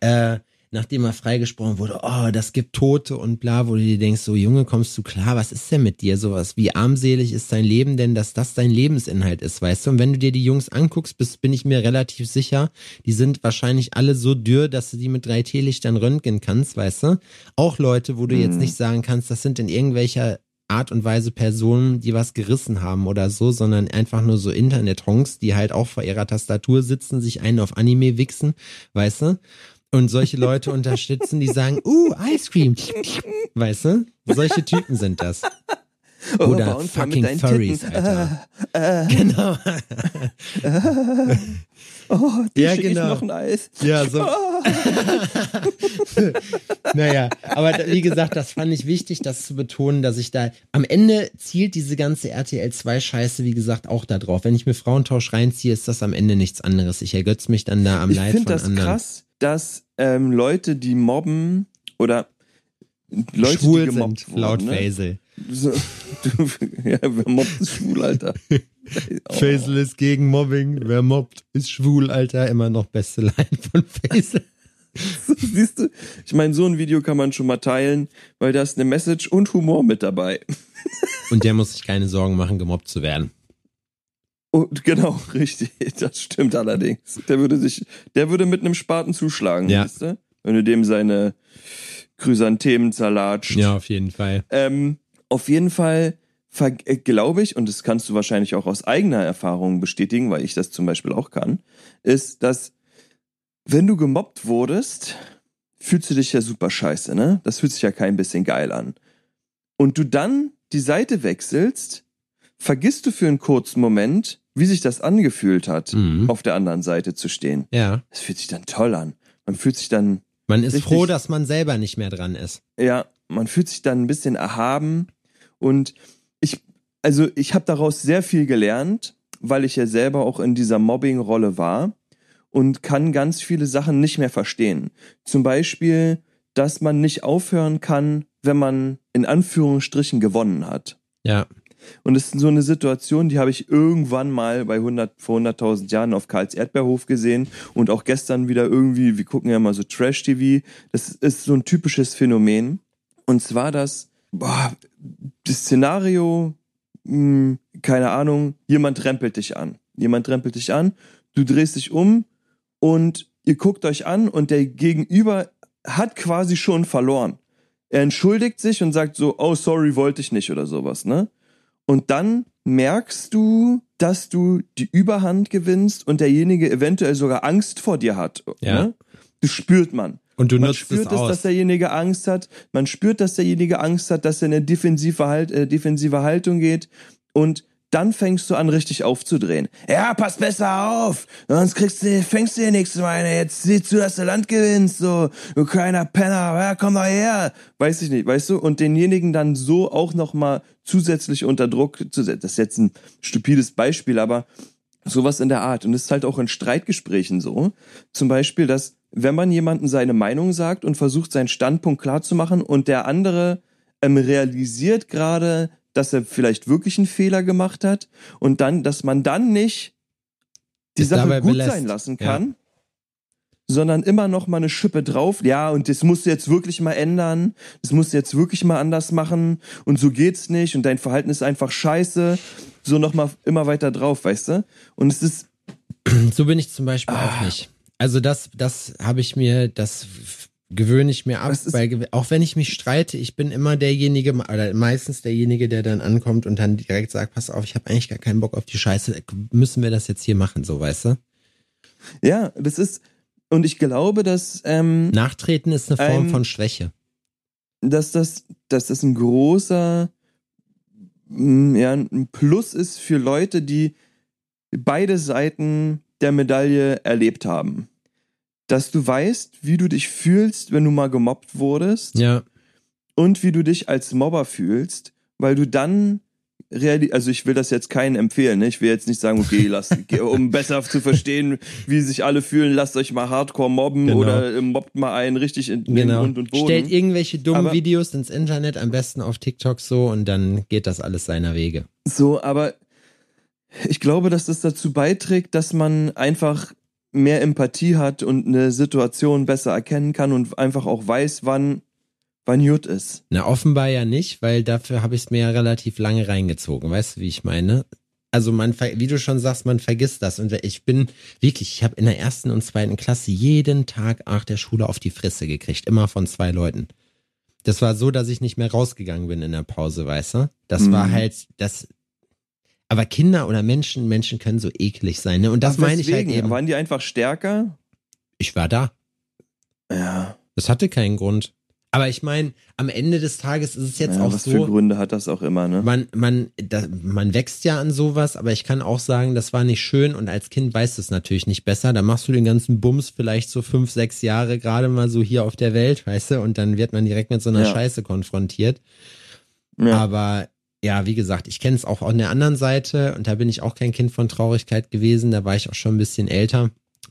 äh, nachdem er freigesprochen wurde, oh, das gibt Tote und bla, wo du dir denkst, so Junge, kommst du klar, was ist denn mit dir? Sowas, wie armselig ist dein Leben denn, dass das dein Lebensinhalt ist, weißt du? Und wenn du dir die Jungs anguckst, bist, bin ich mir relativ sicher, die sind wahrscheinlich alle so dürr, dass du die mit drei Teelichtern röntgen kannst, weißt du? Auch Leute, wo du jetzt Mhm. nicht sagen kannst, das sind in irgendwelcher Art und Weise Personen, die was gerissen haben oder so, sondern einfach nur so Internet-Honks, die halt auch vor ihrer Tastatur sitzen, sich einen auf Anime wichsen, weißt du? Und solche Leute unterstützen, die sagen, uh, Ice Cream, weißt du? Solche Typen sind das. Oh, Oder mit fucking Furries, Titten. Alter. Äh, äh, Genau. oh, die Ja, genau. noch ein Eis. Ja, so. Oh. naja, aber wie gesagt, das fand ich wichtig, das zu betonen, dass ich da am Ende zielt diese ganze RTL 2 Scheiße, wie gesagt, auch da drauf. Wenn ich mir Frauentausch reinziehe, ist das am Ende nichts anderes. Ich ergötze mich dann da am Ich Leid von finde das anderen. krass, dass ähm, Leute, die mobben oder Leute, Schwul die gemobbt sind, laut wurden, ne? Faisal. So, du, ja, wer mobbt ist schwul, Alter. Oh. Faisal ist gegen Mobbing. Wer mobbt, ist schwul, Alter. Immer noch beste Line von Faisal. Siehst du? Ich meine, so ein Video kann man schon mal teilen, weil da ist eine Message und Humor mit dabei. Und der muss sich keine Sorgen machen, gemobbt zu werden. Und genau, richtig. Das stimmt allerdings. Der würde sich, der würde mit einem Spaten zuschlagen, Ja. siehst du? Wenn du dem seine Chrysanthemen zerlatscht. Ja, auf jeden Fall. Ähm, auf jeden Fall äh, glaube ich, und das kannst du wahrscheinlich auch aus eigener Erfahrung bestätigen, weil ich das zum Beispiel auch kann, ist, dass wenn du gemobbt wurdest, fühlst du dich ja super scheiße, ne? Das fühlt sich ja kein bisschen geil an. Und du dann die Seite wechselst, vergisst du für einen kurzen Moment, wie sich das angefühlt hat, Mhm. auf der anderen Seite zu stehen. Ja. Das fühlt sich dann toll an. Man fühlt sich dann Man ist Richtig. froh, dass man selber nicht mehr dran ist. Ja, man fühlt sich dann ein bisschen erhaben und ich, also ich habe daraus sehr viel gelernt, weil ich ja selber auch in dieser Mobbing-Rolle war und kann ganz viele Sachen nicht mehr verstehen. Zum Beispiel, dass man nicht aufhören kann, wenn man in Anführungsstrichen gewonnen hat. Ja. Und es ist so eine Situation, die habe ich irgendwann mal bei 100, vor 100.000 Jahren auf Karls Erdbeerhof gesehen und auch gestern wieder irgendwie, wir gucken ja mal so Trash-TV, das ist so ein typisches Phänomen. Und zwar das, boah, das Szenario, mh, keine Ahnung, jemand rempelt dich an. Jemand rempelt dich an, du drehst dich um und ihr guckt euch an und der Gegenüber hat quasi schon verloren. Er entschuldigt sich und sagt so, oh sorry, wollte ich nicht oder sowas, ne? Und dann merkst du, dass du die Überhand gewinnst und derjenige eventuell sogar Angst vor dir hat. Ja. Ne? Das spürt man. Und du man nutzt spürt es es, aus. dass derjenige Angst hat. Man spürt, dass derjenige Angst hat, dass er in eine defensive, halt, äh, defensive Haltung geht. Und dann fängst du an, richtig aufzudrehen. Ja, pass besser auf, sonst kriegst du, fängst du hier nichts meine. Jetzt sieh zu, dass du Land gewinnst, so, du kleiner Penner, ja, komm doch her. Weiß ich nicht, weißt du? Und denjenigen dann so auch nochmal zusätzlich unter Druck zu setzen. Das ist jetzt ein stupides Beispiel, aber sowas in der Art. Und es ist halt auch in Streitgesprächen so. Zum Beispiel, dass wenn man jemandem seine Meinung sagt und versucht, seinen Standpunkt klar zu machen und der andere ähm, realisiert gerade, dass er vielleicht wirklich einen Fehler gemacht hat und dann, dass man dann nicht die Sache gut belässt. sein lassen Ja. kann, sondern immer noch mal eine Schippe drauf. Ja, und das musst du jetzt wirklich mal ändern. Das musst du jetzt wirklich mal anders machen. Und so geht's nicht. Und dein Verhalten ist einfach scheiße. So noch mal immer weiter drauf, weißt du? Und es ist, So bin ich zum Beispiel Ah. auch nicht. Also das, das habe ich mir, das gewöhne ich mir ab, weil auch wenn ich mich streite, ich bin immer derjenige, oder meistens derjenige, der dann ankommt und dann direkt sagt, pass auf, ich habe eigentlich gar keinen Bock auf die Scheiße, müssen wir das jetzt hier machen, so weißt du? ja, das ist, und ich glaube, dass, ähm, Nachtreten ist eine Form Ähm, von Schwäche. dass das, dass das ein großer, mm, ja, ein Plus ist für Leute, die beide Seiten der Medaille erlebt haben. Dass du weißt, wie du dich fühlst, wenn du mal gemobbt wurdest Ja, und wie du dich als Mobber fühlst, weil du dann also ich will das jetzt keinen empfehlen, ne? ich will jetzt nicht sagen, okay, lasst, um besser zu verstehen, wie sich alle fühlen, lasst euch mal Hardcore mobben Genau. oder äh, mobbt mal einen richtig in, genau. Grund und Boden. Stellt irgendwelche dummen Aber- Videos ins Internet, am besten auf TikTok so und dann geht das alles seiner Wege. So, aber ich glaube, dass das dazu beiträgt, dass man einfach mehr Empathie hat und eine Situation besser erkennen kann und einfach auch weiß, wann, wann gut ist. Na, offenbar ja nicht, weil dafür habe ich es mir ja relativ lange reingezogen. Weißt du, wie ich meine? Also man, wie du schon sagst, man vergisst das. Und ich bin wirklich, ich habe in der ersten und zweiten Klasse jeden Tag nach der Schule auf die Fresse gekriegt. Immer von zwei Leuten. Das war so, dass ich nicht mehr rausgegangen bin in der Pause, weißt du? Das war Mhm. halt, das. Aber Kinder oder Menschen, Menschen können so eklig sein, ne? Und das meine ich halt eben. Waren die einfach stärker? Ich war da. Ja. Das hatte keinen Grund. Aber ich meine, am Ende des Tages ist es jetzt ja auch was so. für Gründe hat das auch immer, ne? man, man, da, man wächst ja an sowas, aber ich kann auch sagen, das war nicht schön und als Kind weißt du es natürlich nicht besser. Da machst du den ganzen Bums vielleicht so fünf, sechs Jahre gerade mal so hier auf der Welt, weißt du, und dann wird man direkt mit so einer Ja. Scheiße konfrontiert. Ja. Aber ja, wie gesagt, ich kenne es auch an der anderen Seite und da bin ich auch kein Kind von Traurigkeit gewesen, da war ich auch schon ein bisschen älter.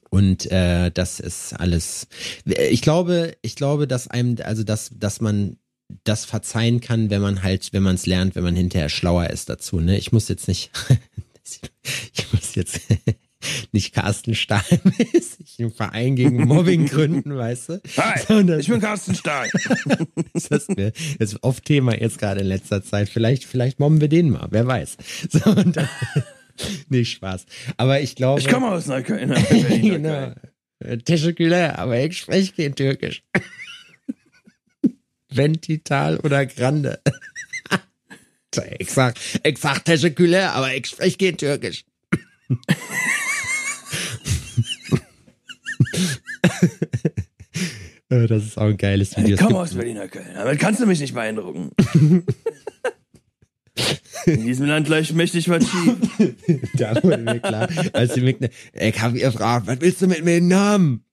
Und äh, das ist alles. Ich glaube, ich glaube, dass einem, also dass, dass man das verzeihen kann, wenn man halt, wenn man es lernt, wenn man hinterher schlauer ist dazu. Ne? Ich muss jetzt nicht, ich muss jetzt, nicht Carsten Stahl-mäßig einen Verein gegen Mobbing gründen, weißt du? Hi, Sondern- ich bin Carsten Stahl. das ist, mir, das ist oft Thema jetzt gerade in letzter Zeit. Vielleicht, vielleicht mobben wir den mal, wer weiß. So, und dann, nicht Spaß. Aber ich glaube. Ich komme aus Neukölln. Genau. Teşekkürler, aber ich spreche kein Türkisch. Ventital oder Grande. ich sag, ich sag Teşekkürler, aber ich spreche kein Türkisch. Äh, Das ist auch ein geiles Video. Ich komme aus Berlin, Neukölln. Damit kannst du mich nicht beeindrucken. In diesem Land gleich mächtig was schief. Da wurde mir klar, als sie mich, ne- ich habe ihr gefragt, was willst du mit mir Namen?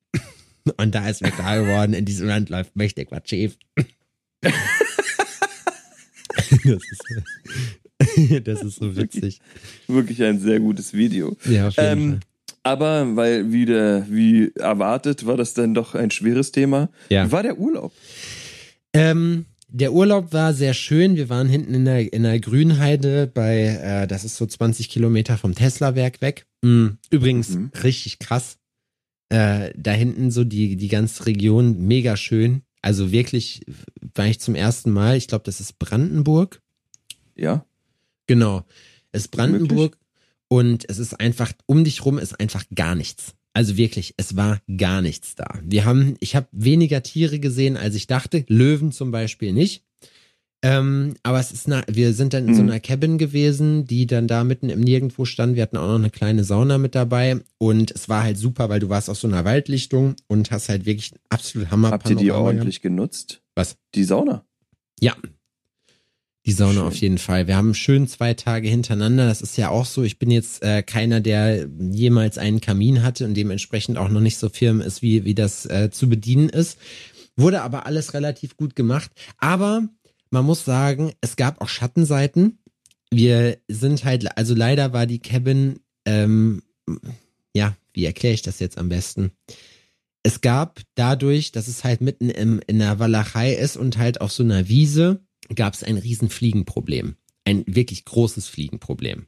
Und da ist mir klar geworden, in diesem Land läuft mächtig was schief. das, ist, das ist so witzig. Wirklich ein sehr gutes Video. Ja, auf jeden Ähm, aber weil wieder, wie erwartet, war das dann doch ein schweres Thema. Ja. Wie war der Urlaub? Ähm, der Urlaub war sehr schön. Wir waren hinten in der, in der Grünheide bei, äh, das ist so 20 Kilometer vom Tesla-Werk weg. Mhm. Übrigens Mhm. richtig krass. Äh, da hinten so die, die ganze Region mega schön. Also wirklich war ich zum ersten Mal. Ich glaube, das ist Brandenburg. Ja. Genau. Es ist Brandenburg Möglich? Und es ist einfach, um dich rum ist einfach gar nichts. Also wirklich, es war gar nichts da. Wir haben, ich habe weniger Tiere gesehen, als ich dachte. Löwen zum Beispiel nicht. Ähm, aber es ist eine, wir sind dann in so Mhm. einer Cabin gewesen, die dann da mitten im Nirgendwo stand. Wir hatten auch noch eine kleine Sauna mit dabei und es war halt super, weil du warst auf so einer Waldlichtung und hast halt wirklich absolut Hammer. Habt ihr die ordentlich genutzt? Was? Die Sauna. ja. Die Sauna Schön. auf jeden Fall. Wir haben schön zwei Tage hintereinander. Das ist ja auch so. Ich bin jetzt äh, keiner, der jemals einen Kamin hatte und dementsprechend auch noch nicht so firm ist, wie, wie das äh, zu bedienen ist. Wurde aber alles relativ gut gemacht. Aber man muss sagen, es gab auch Schattenseiten. Wir sind halt, also leider war die Cabin, ähm, ja, wie erkläre ich das jetzt am besten? Es gab dadurch, dass es halt mitten im, in der Walachei ist und halt auf so einer Wiese, gab es ein riesen Fliegenproblem. Ein wirklich großes Fliegenproblem.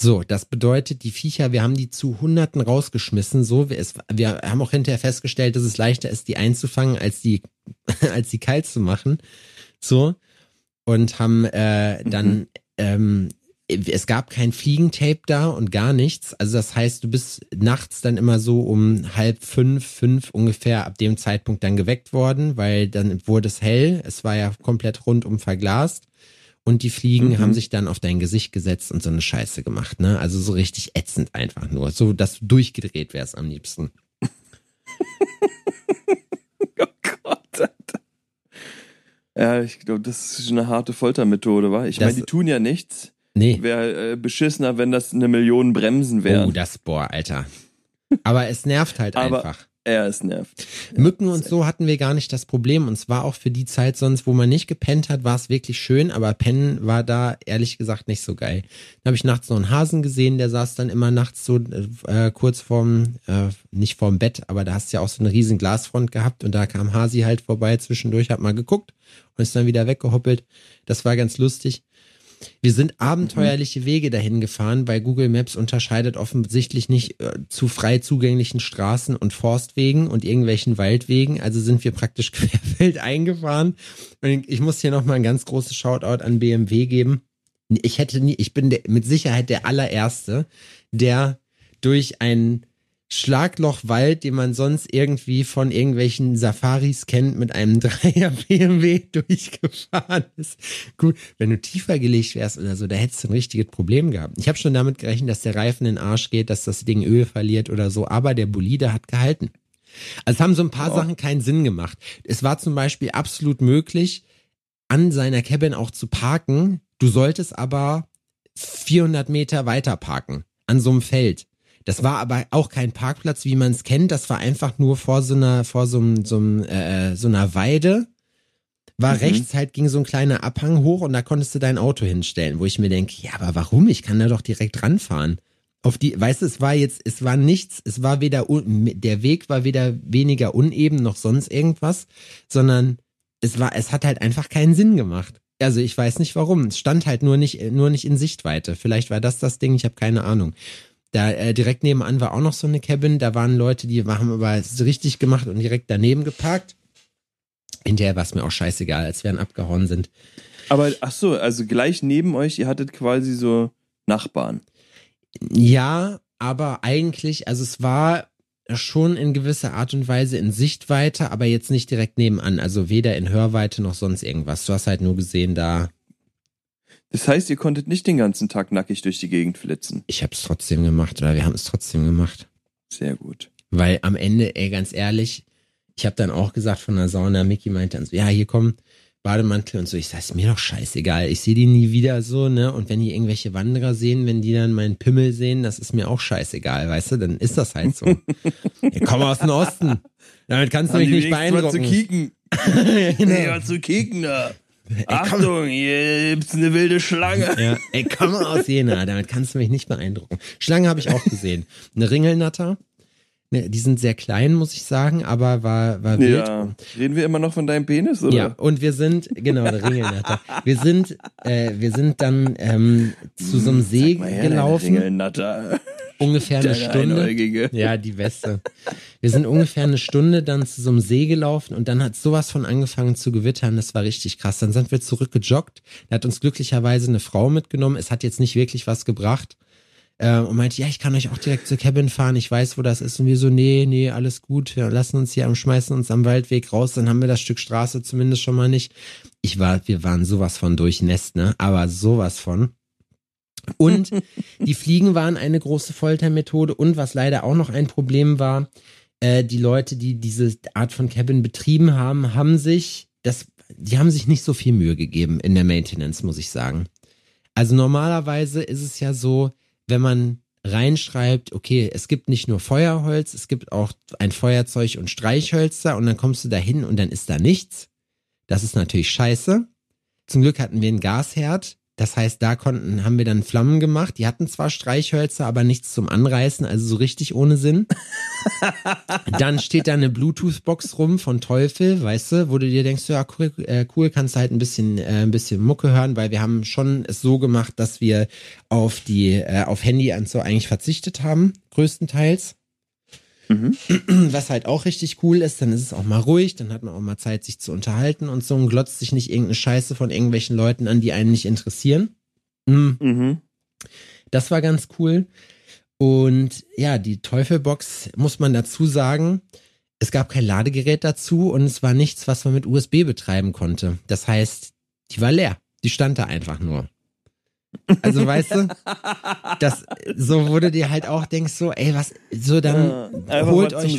So, das bedeutet, die Viecher, wir haben die zu Hunderten rausgeschmissen. So, wir, es, wir haben auch hinterher festgestellt, dass es leichter ist, die einzufangen, als die, als die kalt zu machen. So. Und haben äh, dann, Mhm. ähm, es gab kein Fliegentape da und gar nichts. Also das heißt, du bist nachts dann immer so um halb fünf, fünf ungefähr ab dem Zeitpunkt dann geweckt worden, weil dann wurde es hell. Es war ja komplett rundum verglast. Und die Fliegen Mhm. haben sich dann auf dein Gesicht gesetzt und so eine Scheiße gemacht, ne? Also so richtig ätzend einfach nur. So, dass du durchgedreht wärst am liebsten. Oh Gott. Alter. Ja, ich glaube, das ist eine harte Foltermethode, war. Ich meine, die tun ja nichts. Nee. Wäre äh, beschissener, wenn das eine Million Bremsen wären. Oh, das, boah, Alter. Aber es nervt halt Aber- einfach. Ja, es nervt. Mücken und so hatten wir gar nicht das Problem. Und es war auch für die Zeit sonst, wo man nicht gepennt hat, war es wirklich schön, aber Pennen war da ehrlich gesagt nicht so geil. Dann habe ich nachts noch einen Hasen gesehen, der saß dann immer nachts so äh, kurz vorm, äh, nicht vorm Bett, aber da hast du ja auch so eine riesen Glasfront gehabt und da kam Hasi halt vorbei zwischendurch, hat mal geguckt und ist dann wieder weggehoppelt. Das war ganz lustig. Wir sind abenteuerliche Wege dahin gefahren, weil Google Maps unterscheidet offensichtlich nicht äh, zu frei zugänglichen Straßen und Forstwegen und irgendwelchen Waldwegen. Also sind wir praktisch querfeld eingefahren. Und ich muss hier nochmal ein ganz großes Shoutout an BMW geben. Ich hätte nie, ich bin der, mit Sicherheit der allererste, der durch ein Schlaglochwald, den man sonst irgendwie von irgendwelchen Safaris kennt, mit einem Dreier BMW durchgefahren ist. Gut, wenn du tiefer gelegt wärst oder so, da hättest du ein richtiges Problem gehabt. Ich habe schon damit gerechnet, dass der Reifen in den Arsch geht, dass das Ding Öl verliert oder so, aber der Bolide hat gehalten. Also es haben so ein paar Ja. Sachen keinen Sinn gemacht. Es war zum Beispiel absolut möglich, an seiner Cabin auch zu parken. Du solltest aber 400 Meter weiter parken, an so einem Feld. Das war aber auch kein Parkplatz, wie man es kennt. Das war einfach nur vor so einer, vor so, einem, so, einem, äh, so einer Weide. War Mhm. rechts halt ging so ein kleiner Abhang hoch und da konntest du dein Auto hinstellen, wo ich mir denke, ja, aber warum? Ich kann da doch direkt ranfahren. Auf die, weißt du, es war jetzt, es war nichts, es war weder, der Weg war weder weniger uneben noch sonst irgendwas, sondern es war, es hat halt einfach keinen Sinn gemacht. Also ich weiß nicht warum. Es stand halt nur nicht, nur nicht in Sichtweite. Vielleicht war das das Ding, ich habe keine Ahnung. Da äh, direkt nebenan war auch noch so eine Cabin. Da waren Leute, die haben aber es richtig gemacht und direkt daneben geparkt. Hinterher war es mir auch scheißegal, als wir dann abgehauen sind. Aber ach so, also gleich neben euch, ihr hattet quasi so Nachbarn. Ja, aber eigentlich, also es war schon in gewisser Art und Weise in Sichtweite, aber jetzt nicht direkt nebenan. Also weder in Hörweite noch sonst irgendwas. Du hast halt nur gesehen, da. Das heißt, ihr konntet nicht den ganzen Tag nackig durch die Gegend flitzen. Ich habe es trotzdem gemacht oder wir haben es trotzdem gemacht. Sehr gut. Weil am Ende, ey, ganz ehrlich, ich habe dann auch gesagt von der Sauna, Mickey meinte dann so, ja, hier komm, Bademantel und so. Ich sag, ist mir doch scheißegal. Ich sehe die nie wieder so, ne? Und wenn die irgendwelche Wanderer sehen, wenn die dann meinen Pimmel sehen, das ist mir auch scheißegal, weißt du? Dann ist das halt so. ich komme aus dem Osten. Damit kannst du mich nicht beeindrucken. Mal zu kicken. genau. Hey, mal zu kicken da. Achtung, hier gibt's eine wilde Schlange. Ja, ey, komm aus Jena, damit kannst du mich nicht beeindrucken. Schlange habe ich auch gesehen. Eine Ringelnatter. Ne, die sind sehr klein, muss ich sagen, aber war, war wild. Ja. Reden wir immer noch von deinem Penis, oder? Ja, und wir sind, genau, der Ringelnatter. Wir sind, äh, wir sind dann ähm, zu so einem See her, gelaufen, Ringelnatter. Ungefähr eine Stunde. Einäugige. Ja, die beste. Wir sind ungefähr eine Stunde dann zu so einem See gelaufen und dann hat sowas von angefangen zu gewittern. Das war richtig krass. Dann sind wir zurückgejoggt. Da hat uns glücklicherweise eine Frau mitgenommen. Es hat jetzt nicht wirklich was gebracht. Äh, und meinte, ja, ich kann euch auch direkt zur Cabin fahren. Ich weiß, wo das ist. Und wir so, nee, nee, alles gut. Wir lassen uns hier am, schmeißen uns am Waldweg raus. Dann haben wir das Stück Straße zumindest schon mal nicht. Ich war, wir waren sowas von durchnässt, ne? Aber sowas von. Und die Fliegen waren eine große Foltermethode und was leider auch noch ein Problem war, äh, die Leute, die diese Art von Cabin betrieben haben, haben sich, das, die haben sich nicht so viel Mühe gegeben in der Maintenance, muss ich sagen. Also normalerweise ist es ja so, wenn man reinschreibt, okay, es gibt nicht nur Feuerholz, es gibt auch ein Feuerzeug und Streichhölzer und dann kommst du da hin und dann ist da nichts. Das ist natürlich scheiße. Zum Glück hatten wir einen Gasherd. Das heißt, da konnten, haben wir dann Flammen gemacht. Die hatten zwar Streichhölzer, aber nichts zum Anreißen, also so richtig ohne Sinn. dann steht da eine Bluetooth-Box rum von Teufel, weißt du, wo du dir denkst, ja, cool, äh, cool kannst du halt ein bisschen, äh, ein bisschen Mucke hören, weil wir haben schon es so gemacht, dass wir auf die, äh, auf Handy und so eigentlich verzichtet haben, größtenteils. Mhm. Was halt auch richtig cool ist, dann ist es auch mal ruhig, dann hat man auch mal Zeit, sich zu unterhalten und so und glotzt sich nicht irgendeine Scheiße von irgendwelchen Leuten an, die einen nicht interessieren. Mhm. Mhm. Das war ganz cool. Und ja, die Teufelbox muss man dazu sagen, es gab kein Ladegerät dazu und es war nichts, was man mit USB betreiben konnte. Das heißt, die war leer. Die stand da einfach nur. Also weißt du, das so wurde dir halt auch denkst so, ey, was so dann Einfach holt euch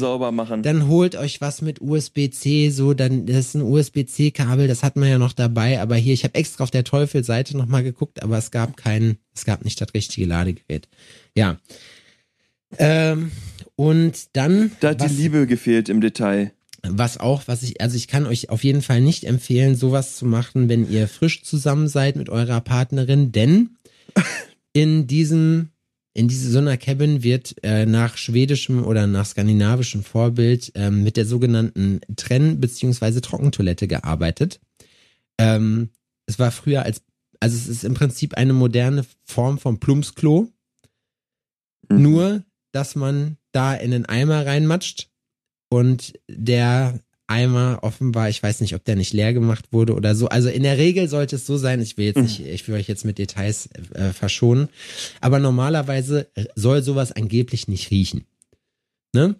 dann holt euch was mit USB-C, so, dann, das ist ein USB-C-Kabel, das hat man ja noch dabei, aber hier, ich habe extra auf der Teufel-Seite nochmal geguckt, aber es gab kein, es gab nicht das richtige Ladegerät. Ja. Ähm, und dann, da hat was, die Liebe gefehlt im Detail. Was auch, was ich, also ich kann euch auf jeden Fall nicht empfehlen, sowas zu machen, wenn ihr frisch zusammen seid mit eurer Partnerin, denn in diesem in diese so einer Cabin wird äh, nach schwedischem oder nach skandinavischem Vorbild ähm, mit der sogenannten Trenn- bzw. Trockentoilette gearbeitet. Ähm, es war früher als, also es ist im Prinzip eine moderne Form vom Plumpsklo, Mhm. nur dass man da in den Eimer reinmatscht und der Eimer offenbar, ich weiß nicht, ob der nicht leer gemacht wurde oder so. Also in der Regel sollte es so sein, ich will jetzt nicht, ich will euch jetzt mit Details äh, verschonen, aber normalerweise soll sowas angeblich nicht riechen. Ne?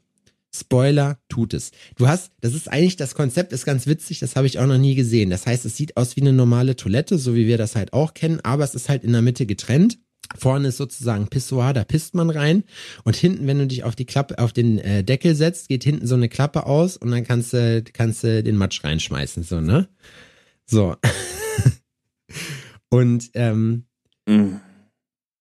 Spoiler, tut es. Du hast, das ist eigentlich, das Konzept ist ganz witzig, das habe ich auch noch nie gesehen. Das heißt, es sieht aus wie eine normale Toilette, so wie wir das halt auch kennen, aber es ist halt in der Mitte getrennt. Vorne ist sozusagen Pissoir, da pisst man rein. Und hinten, wenn du dich auf die Klappe, auf den äh, Deckel setzt, geht hinten so eine Klappe aus und dann kannst du, kannst du den Matsch reinschmeißen, so, ne? So. und ähm, Mhm.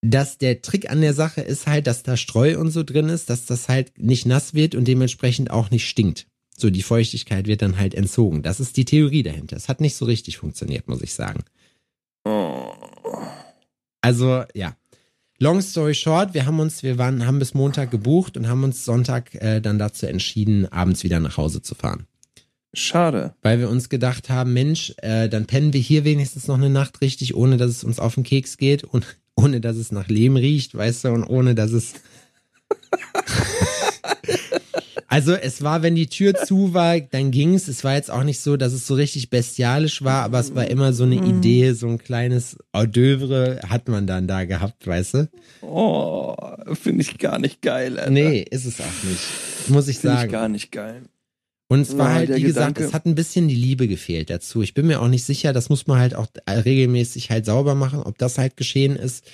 dass der Trick an der Sache ist halt, dass da Streu und so drin ist, dass das halt nicht nass wird und dementsprechend auch nicht stinkt. So, die Feuchtigkeit wird dann halt entzogen. Das ist die Theorie dahinter. Es hat nicht so richtig funktioniert, muss ich sagen. Oh. Also, ja. Long story short, wir haben uns, wir waren, haben bis Montag gebucht und haben uns Sonntag äh, dann dazu entschieden, abends wieder nach Hause zu fahren. Schade. Weil wir uns gedacht haben, Mensch, äh, dann pennen wir hier wenigstens noch eine Nacht richtig, ohne dass es uns auf den Keks geht und ohne dass es nach Lehm riecht, weißt du, und ohne dass es Also es war, wenn die Tür zu war, dann ging's. Es war jetzt auch nicht so, dass es so richtig bestialisch war, aber es war immer so eine Mhm. Idee, so ein kleines Hors d'oeuvre hat man dann da gehabt, weißt du? Oh, finde ich gar nicht geil, Alter. Nee, ist es auch nicht. Muss ich Finde ich sagen. gar nicht geil. Und es war Ja, halt, wie gesagt, Gedanke- es hat ein bisschen die Liebe gefehlt dazu. Ich bin mir auch nicht sicher, das muss man halt auch regelmäßig halt sauber machen, ob das halt geschehen ist.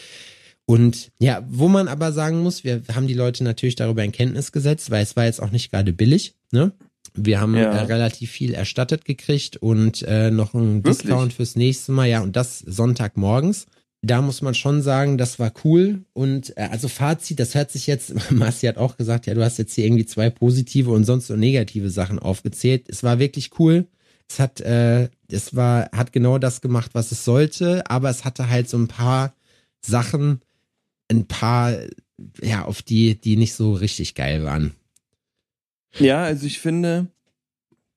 Und ja, wo man aber sagen muss, wir haben die Leute natürlich darüber in Kenntnis gesetzt, weil es war jetzt auch nicht gerade billig, ne? Wir haben Ja. äh, relativ viel erstattet gekriegt und äh, noch einen Wirklich? Discount fürs nächste Mal, ja, und das Sonntagmorgens. Da muss man schon sagen, das war cool. Und äh, also Fazit, das hört sich jetzt, Marci hat auch gesagt, ja, du hast jetzt hier irgendwie zwei positive und sonst so negative Sachen aufgezählt. Es war wirklich cool. Es hat, äh, es war, hat genau das gemacht, was es sollte, aber es hatte halt so ein paar Sachen, ein paar, ja, auf die, die nicht so richtig geil waren. Ja, also ich finde,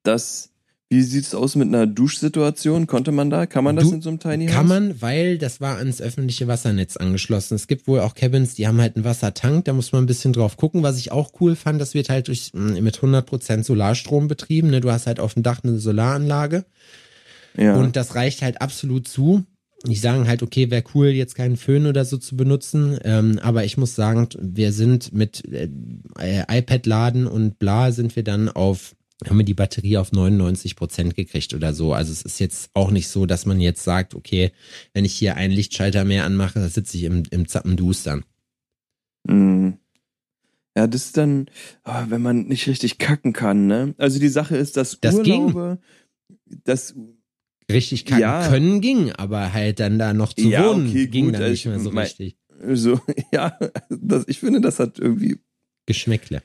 dass. Wie sieht's aus mit einer Duschsituation? Konnte man da? Kann man das Du- in so einem Tiny House? Kann man, weil das war ans öffentliche Wassernetz angeschlossen. Es gibt wohl auch Cabins, die haben halt einen Wassertank, da muss man ein bisschen drauf gucken. Was ich auch cool fand, das wird halt durch, mh, mit 100% Solarstrom betrieben. Ne? Du hast halt auf dem Dach eine Solaranlage Ja. und das reicht halt absolut zu. Die sagen halt, okay, wäre cool, jetzt keinen Föhn oder so zu benutzen. Ähm, aber ich muss sagen, wir sind mit äh, iPad-Laden und bla sind wir dann auf, haben wir die Batterie auf 99 Prozent gekriegt oder so. Also es ist jetzt auch nicht so, dass man jetzt sagt, okay, wenn ich hier einen Lichtschalter mehr anmache, da sitze ich im, im Zappendustern. Mhm. Ja, das ist dann, ah, wenn man nicht richtig kacken kann, ne? Also die Sache ist, dass Das Urlaube, das, Richtig kacken Ja. können ging, aber halt dann da noch zu Ja, wohnen okay, ging gut, dann also nicht mehr so mein- richtig. so, ja, das, ich finde, das hat irgendwie, Geschmäckle.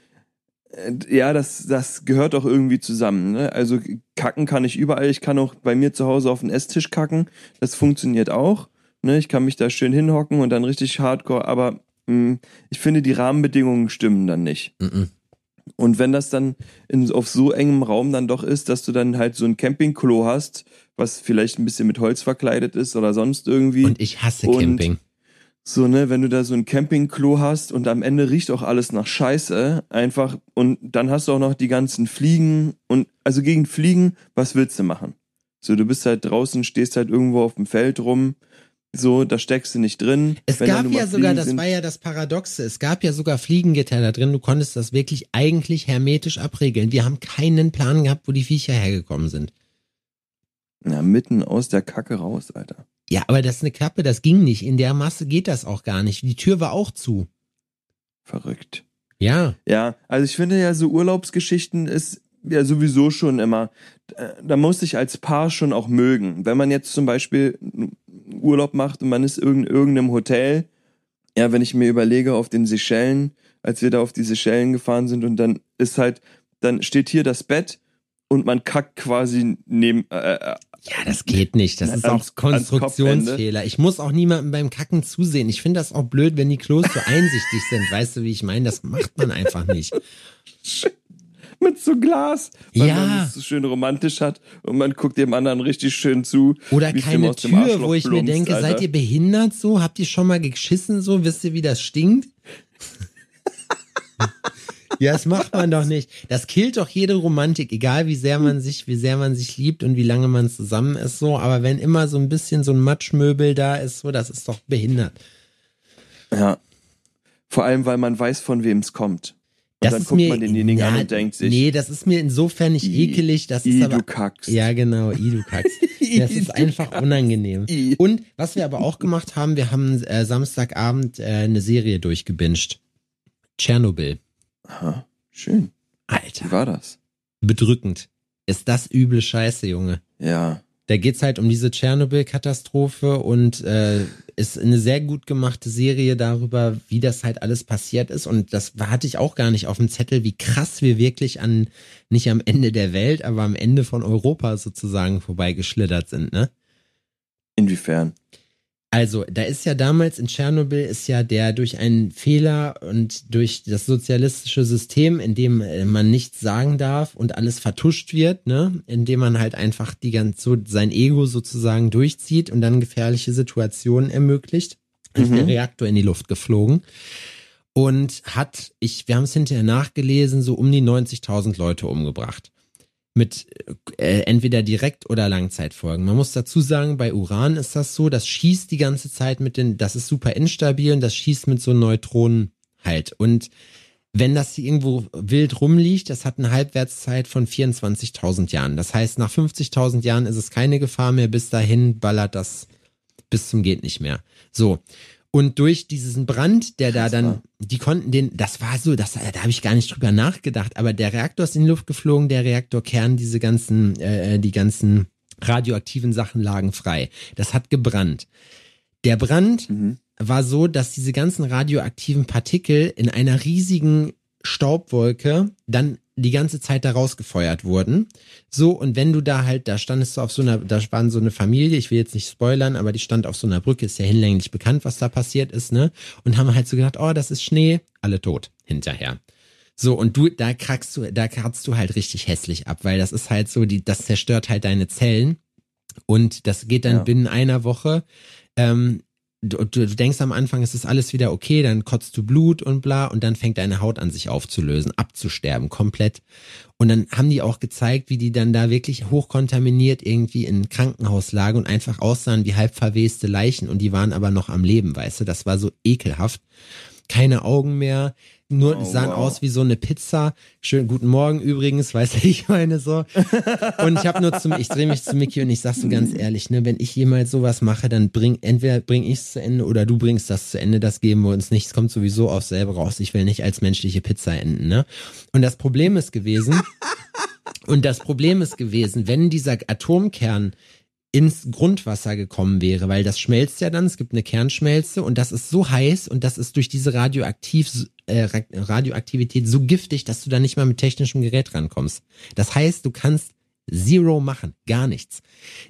äh, ja, das, das gehört auch irgendwie zusammen, ne? Also kacken kann ich überall, ich kann auch bei mir zu Hause auf den Esstisch kacken, das funktioniert auch, ne? Ich kann mich da schön hinhocken und dann richtig hardcore, aber mh, ich finde, die Rahmenbedingungen stimmen dann nicht. Mhm. Und wenn das dann in, auf so engem Raum dann doch ist, dass du dann halt so ein Campingklo hast, was vielleicht ein bisschen mit Holz verkleidet ist oder sonst irgendwie. Und ich hasse Und- Camping. so, ne, wenn du da so ein Campingklo hast und am Ende riecht auch alles nach Scheiße, einfach, und dann hast du auch noch die ganzen Fliegen und, also gegen Fliegen, was willst du machen? So, du bist halt draußen, stehst halt irgendwo auf dem Feld rum, so, da steckst du nicht drin. Es Wenn gab ja sogar, Fliegen das sind- war ja das Paradoxe, es gab ja sogar Fliegengitter da drin, du konntest das wirklich eigentlich hermetisch abregeln. Wir haben keinen Plan gehabt, wo die Viecher hergekommen sind. Ja, mitten aus der Kacke raus, Alter. Ja, aber das ist eine Klappe, das ging nicht. In der Masse geht das auch gar nicht. Die Tür war auch zu. Verrückt. Ja, Ja, also ich finde ja so Urlaubsgeschichten ist ja sowieso schon immer, äh, da muss ich als Paar schon auch mögen. Wenn man jetzt zum Beispiel Urlaub macht und man ist in irgendeinem Hotel, ja, wenn ich mir überlege auf den Seychellen, als wir da auf die Seychellen gefahren sind und dann ist halt, dann steht hier das Bett und man kackt quasi neben, äh, äh, ja, das geht nicht. Das ist auch Konstruktionsfehler. Ich muss auch niemandem beim Kacken zusehen. Ich finde das auch blöd, wenn die Klos so einsichtig sind. Weißt du, wie ich meine? Das macht man einfach nicht. mit so Glas, weil Ja. man es so schön romantisch hat und man guckt dem anderen richtig schön zu. Oder keine Tür, wo ich mir plumpst, denke, Alter. seid ihr behindert so? Habt ihr schon mal geschissen so? Wisst ihr, wie das stinkt? ja, das macht man doch nicht. Das killt doch jede Romantik, egal wie sehr man sich, wie sehr man sich liebt und wie lange man zusammen ist so. Aber wenn immer so ein bisschen so ein Matschmöbel da ist, so, das ist doch behindert. Ja. Vor allem, weil man weiß, von wem es kommt. Und Das dann ist guckt mir, man denjenigen ja, an und denkt sich, nee, das ist mir insofern nicht I- ekelig, das ist I, aber, du kackst. ja genau, i du kackst. Das ist einfach unangenehm. I. Und was wir aber auch gemacht haben, wir haben äh, Samstagabend äh, eine Serie durchgebinged. Tschernobyl. Aha, schön. Wie Alter, war das? bedrückend. Ist das üble Scheiße, Junge. Ja. Da geht's halt um diese Tschernobyl-Katastrophe und äh, ist eine sehr gut gemachte Serie darüber, wie das halt alles passiert ist. Und das hatte ich auch gar nicht auf dem Zettel, wie krass wir wirklich an, nicht am Ende der Welt, aber am Ende von Europa sozusagen vorbeigeschlittert sind, ne? Inwiefern? Also, da ist ja damals in Tschernobyl ist ja der durch einen Fehler und durch das sozialistische System, in dem äh, man nichts sagen darf und alles vertuscht wird, ne, in dem man halt einfach die ganz so sein Ego sozusagen durchzieht und dann gefährliche Situationen ermöglicht, ist Mhm. der Reaktor in die Luft geflogen. und hat, ich, wir haben es hinterher nachgelesen, so um die 90.000 Leute umgebracht. Mit äh, entweder direkt oder Langzeitfolgen. Man muss dazu sagen, bei Uran ist das so, das schießt die ganze Zeit mit den, das ist super instabil und das schießt mit so Neutronen halt. Und wenn das hier irgendwo wild rumliegt, das hat eine Halbwertszeit von 24.000 Jahren. Das heißt, nach 50.000 Jahren ist es keine Gefahr mehr. Bis dahin ballert das bis zum geht nicht mehr. So. Und durch diesen Brand, der da dann, die konnten den, das war so, das, da habe ich gar nicht drüber nachgedacht, aber der Reaktor ist in die Luft geflogen, der Reaktorkern, diese ganzen, äh, die ganzen radioaktiven Sachen lagen frei. Das hat gebrannt. Der Brand Mhm. war so, dass diese ganzen radioaktiven Partikel in einer riesigen Staubwolke dann die ganze Zeit da rausgefeuert wurden. So, und wenn du da halt, da standest du auf so einer, da waren so eine Familie, ich will jetzt nicht spoilern, aber die stand auf so einer Brücke, ist ja hinlänglich bekannt, was da passiert ist, ne? Und haben halt so gedacht, oh, das ist Schnee, alle tot hinterher. So, und du, da krackst du, da kratzt du halt richtig hässlich ab, weil das ist halt so, die, das zerstört halt deine Zellen. Und das geht dann Ja. binnen einer Woche. Ähm, du, du, denkst am Anfang, es ist alles wieder okay, dann kotzt du Blut und bla, und dann fängt deine Haut an, sich aufzulösen, abzusterben, komplett. Und dann haben die auch gezeigt, wie die dann da wirklich hochkontaminiert irgendwie in Krankenhaus lagen und einfach aussahen wie halb verweste Leichen und die waren aber noch am Leben, weißt du, das war so ekelhaft. Keine Augen mehr, nur Oh, sahen wow. aus wie so eine Pizza. Schönen guten Morgen übrigens, weißt du, ich meine so. Und ich habe nur zum, ich drehe mich zu Mickey und ich sag so ganz ehrlich, ne, wenn ich jemals sowas mache, dann bring, entweder bring ich es zu Ende oder du bringst das zu Ende, das geben wir uns nicht. Es kommt sowieso aufs selbe raus. Ich will nicht als menschliche Pizza enden, ne? Und das Problem ist gewesen, und das Problem ist gewesen, wenn dieser Atomkern ins Grundwasser gekommen wäre, weil das schmelzt ja dann, es gibt eine Kernschmelze und das ist so heiß und das ist durch diese Radioaktiv, äh, Ra- Radioaktivität so giftig, dass du da nicht mal mit technischem Gerät rankommst. Das heißt, du kannst Zero machen, gar nichts.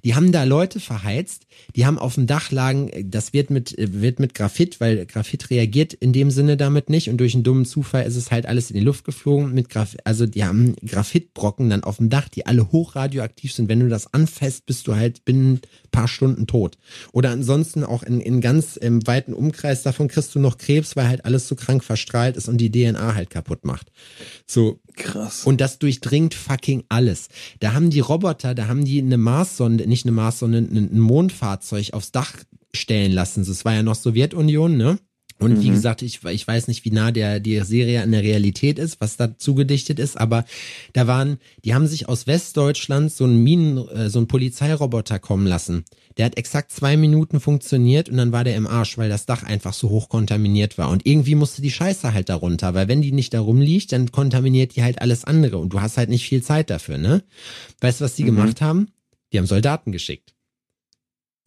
Die haben da Leute verheizt, die haben auf dem Dach lagen, das wird mit, wird mit Graphit, weil Graphit reagiert in dem Sinne damit nicht und durch einen dummen Zufall ist es halt alles in die Luft geflogen mit Graph also die haben Graphitbrocken dann auf dem Dach, die alle hochradioaktiv sind. Wenn du das anfasst, bist du halt binnen paar Stunden tot. Oder ansonsten auch in, in ganz im weiten Umkreis davon kriegst du noch Krebs, weil halt alles so krank verstrahlt ist und die DNA halt kaputt macht. So, Krass. und das durchdringt fucking alles. Da haben die Roboter, da haben die eine Marssonde, nicht eine Marssonde, ein Mondfahrzeug aufs Dach stellen lassen. Das war ja noch Sowjetunion, ne? Und wie Mhm. gesagt, ich, ich weiß nicht, wie nah der, die Serie an der Realität ist, was da zugedichtet ist, aber da waren, die haben sich aus Westdeutschland so einen Minen, äh, so einen Polizeiroboter kommen lassen. Der hat exakt zwei Minuten funktioniert und dann war der im Arsch, weil das Dach einfach so hoch kontaminiert war. Und irgendwie musste die Scheiße halt darunter, weil wenn die nicht da rumliegt, dann kontaminiert die halt alles andere und du hast halt nicht viel Zeit dafür, ne? Weißt du, was die Mhm. gemacht haben? Die haben Soldaten geschickt.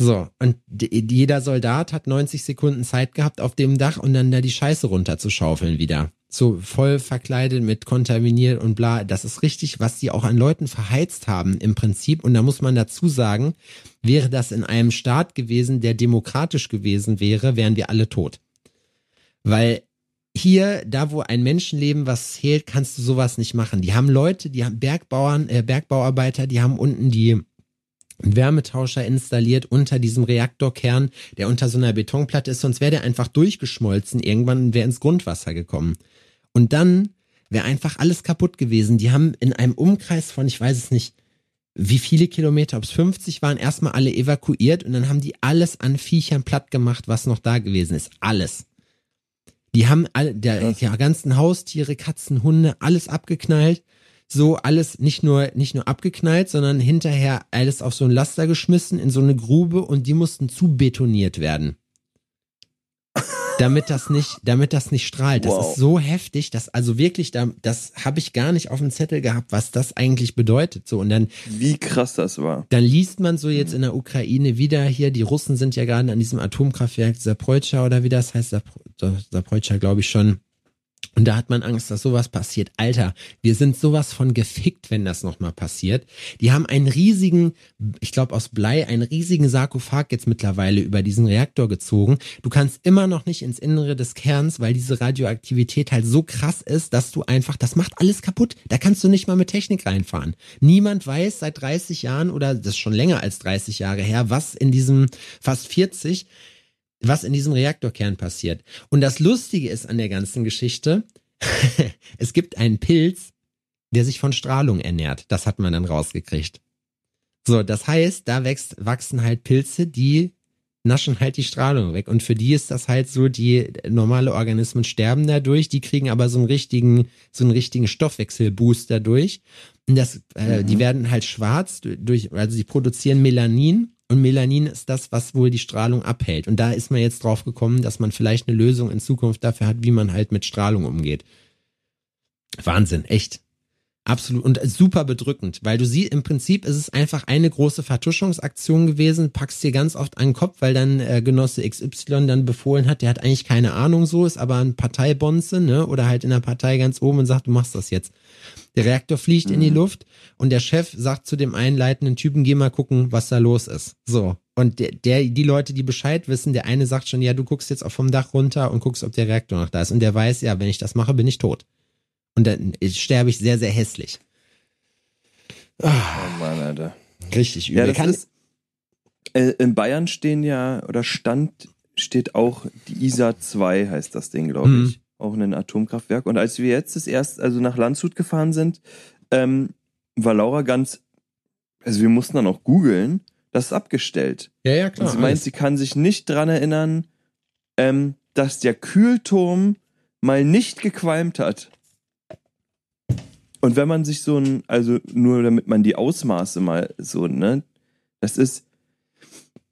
So, und jeder Soldat hat 90 Sekunden Zeit gehabt auf dem Dach und dann da die Scheiße runterzuschaufeln wieder. So voll verkleidet mit kontaminiert und bla. Das ist richtig, was die auch an Leuten verheizt haben im Prinzip. Und da muss man dazu sagen, wäre das in einem Staat gewesen, der demokratisch gewesen wäre, wären wir alle tot. Weil hier, da wo ein Menschenleben was zählt, kannst du sowas nicht machen. Die haben Leute, die haben Bergbauern, äh, Bergbauarbeiter, die haben unten die Wärmetauscher installiert unter diesem Reaktorkern, der unter so einer Betonplatte ist, sonst wäre der einfach durchgeschmolzen irgendwann wäre ins Grundwasser gekommen. Und dann wäre einfach alles kaputt gewesen. Die haben in einem Umkreis von, ich weiß es nicht, wie viele Kilometer, ob es 50 waren, erstmal alle evakuiert und dann haben die alles an Viechern platt gemacht, was noch da gewesen ist. Alles. Die haben alle, der, die ganzen Haustiere, Katzen, Hunde, alles abgeknallt. So alles nicht nur, nicht nur abgeknallt, sondern hinterher alles auf so ein Laster geschmissen in so eine Grube und die mussten zubetoniert werden. Damit das nicht, damit das nicht strahlt. Das Wow. ist so heftig, dass also wirklich, da, das habe ich gar nicht auf dem Zettel gehabt, was das eigentlich bedeutet. So und dann Wie krass das war. dann liest man so jetzt in der Ukraine wieder hier, die Russen sind ja gerade an diesem Atomkraftwerk Zaporizhzhia oder wie das heißt, Zaporizhzhia glaube ich schon. Und da hat man Angst, dass sowas passiert. Alter, wir sind sowas von gefickt, wenn das nochmal passiert. Die haben einen riesigen, ich glaube aus Blei, einen riesigen Sarkophag jetzt mittlerweile über diesen Reaktor gezogen. Du kannst immer noch nicht ins Innere des Kerns, weil diese Radioaktivität halt so krass ist, dass du einfach, das macht alles kaputt. Da kannst du nicht mal mit Technik reinfahren. Niemand weiß seit 30 Jahren oder das ist schon länger als 30 Jahre her, was in diesem fast 40 was in diesem Reaktorkern passiert. Und das Lustige ist an der ganzen Geschichte, es gibt einen Pilz, der sich von Strahlung ernährt. Das hat man dann rausgekriegt. So, das heißt, da wächst, wachsen halt Pilze, die naschen halt die Strahlung weg. Und für die ist das halt so, die normale Organismen sterben dadurch, die kriegen aber so einen richtigen, so einen richtigen Stoffwechselboost dadurch. Und das, äh, Mhm. die werden halt schwarz durch, also sie produzieren Melanin. Und Melanin ist das, was wohl die Strahlung abhält. Und da ist man jetzt drauf gekommen, dass man vielleicht eine Lösung in Zukunft dafür hat, wie man halt mit Strahlung umgeht. Wahnsinn, echt. Absolut und super bedrückend, weil du siehst, im Prinzip ist es einfach eine große Vertuschungsaktion gewesen, packst dir ganz oft an den Kopf, weil dann äh, Genosse XY dann befohlen hat, der hat eigentlich keine Ahnung so, ist aber ein Parteibonze, ne, oder halt in der Partei ganz oben und sagt, du machst das jetzt. Der Reaktor fliegt in die Luft und der Chef sagt zu dem einleitenden Typen, geh mal gucken, was da los ist. So. Und der, der, die Leute, die Bescheid wissen, der eine sagt schon, ja, du guckst jetzt auch vom Dach runter und guckst, ob der Reaktor noch da ist. Und der weiß, ja, wenn ich das mache, bin ich tot. Und dann sterbe ich sehr, sehr hässlich. Oh Mann, Alter. Richtig übel. Ja, das Kann- ist, äh, in Bayern stehen ja, oder stand, steht auch die ISA 2, heißt das Ding, glaube Mhm. ich. Auch ein Atomkraftwerk. Und als wir jetzt das erst, also nach Landshut gefahren sind, ähm, war Laura ganz, also wir mussten dann auch googeln, das ist abgestellt. ja, ja, Und klar. sie meint, alles. sie kann sich nicht dran erinnern, ähm, dass der Kühlturm mal nicht gequalmt hat. Und wenn man sich so ein, also nur damit man die Ausmaße mal so, ne, das ist,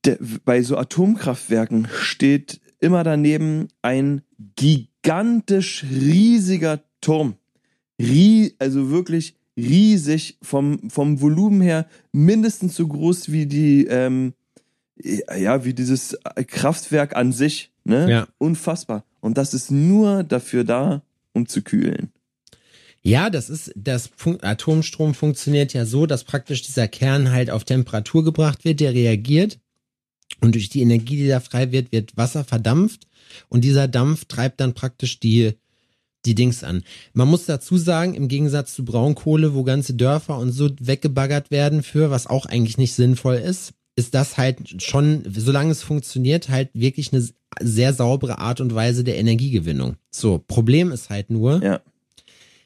der, bei so Atomkraftwerken steht immer daneben ein gigantisch riesiger Turm. Rie, also wirklich riesig vom, vom Volumen her mindestens so groß wie die, ähm, ja, wie dieses Kraftwerk an sich, ne? Ja. Unfassbar. Und das ist nur dafür da, um zu kühlen. Ja, das ist, das Fun Atomstrom funktioniert ja so, dass praktisch dieser Kern halt auf Temperatur gebracht wird, der reagiert. Und durch die Energie, die da frei wird, wird Wasser verdampft. Und dieser Dampf treibt dann praktisch die, die Dings an. Man muss dazu sagen, im Gegensatz zu Braunkohle, wo ganze Dörfer und so weggebaggert werden für, was auch eigentlich nicht sinnvoll ist, ist das halt schon, solange es funktioniert, halt wirklich eine sehr saubere Art und Weise der Energiegewinnung. So, Problem ist halt nur, Ja.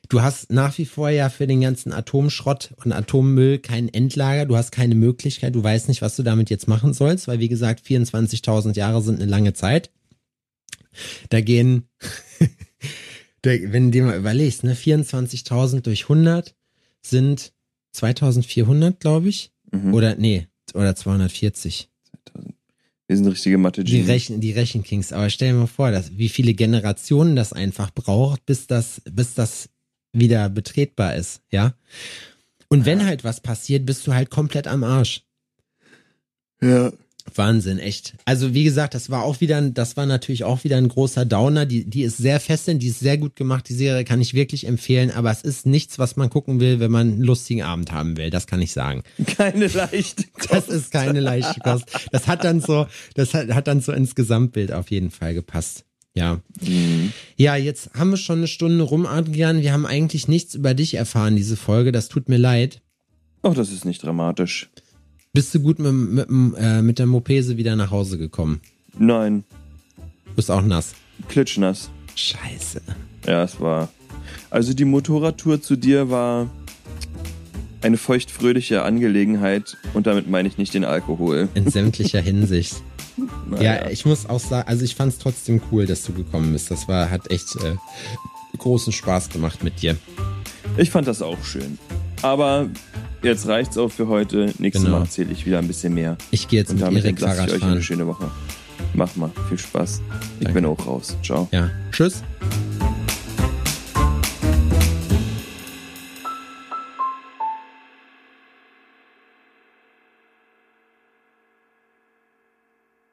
Du hast nach wie vor ja für den ganzen Atomschrott und Atommüll kein Endlager. Du hast keine Möglichkeit. Du weißt nicht, was du damit jetzt machen sollst, weil wie gesagt, 24.000 Jahre sind eine lange Zeit. Da gehen, da, wenn du dir mal überlegst, ne, 24.000 durch 100 sind 2.400, glaube ich. Mhm. Oder, nee, oder 240. Wir sind richtige mathe Die, Rechen, die Rechenkings. Aber stell dir mal vor, dass, wie viele Generationen das einfach braucht, bis das, bis das wieder betretbar ist, ja. Und wenn halt was passiert, bist du halt komplett am Arsch. Ja. Wahnsinn, echt. Also wie gesagt, das war auch wieder, ein- das war natürlich auch wieder ein großer Downer. Die, die ist sehr fesselnd, die ist sehr gut gemacht. Die Serie kann ich wirklich empfehlen, aber es ist nichts, was man gucken will, wenn man einen lustigen Abend haben will. Das kann ich sagen. Keine leichte Das ist keine leichte Kost. Das hat dann so, das hat, hat dann so ins Gesamtbild auf jeden Fall gepasst. Ja. Mhm. Ja, jetzt haben wir schon eine Stunde rum, Adrian. Wir haben eigentlich nichts über dich erfahren, diese Folge. Das tut mir leid. Ach, das ist nicht dramatisch. Bist du gut mit, mit, äh, mit der Mopese wieder nach Hause gekommen? Nein, Bist auch nass. klitschnass. Scheiße. Ja, es war. Also die Motorradtour zu dir war eine feuchtfröhliche Angelegenheit und damit meine ich nicht den Alkohol. In sämtlicher Hinsicht. Naja. Ja, ich muss auch sagen, also ich fand es trotzdem cool, dass du gekommen bist. Das war, hat echt äh, großen Spaß gemacht mit dir. Ich fand das auch schön. Aber jetzt reicht's auch für heute. Nächstes Genau. Mal erzähle ich wieder ein bisschen mehr. Ich gehe jetzt Und mit damit Erik entlasse ich Fahrrad euch in eine fahren. schöne Woche. Mach mal. Viel Spaß. Ich Danke. bin auch raus. Ciao. Ja. Tschüss.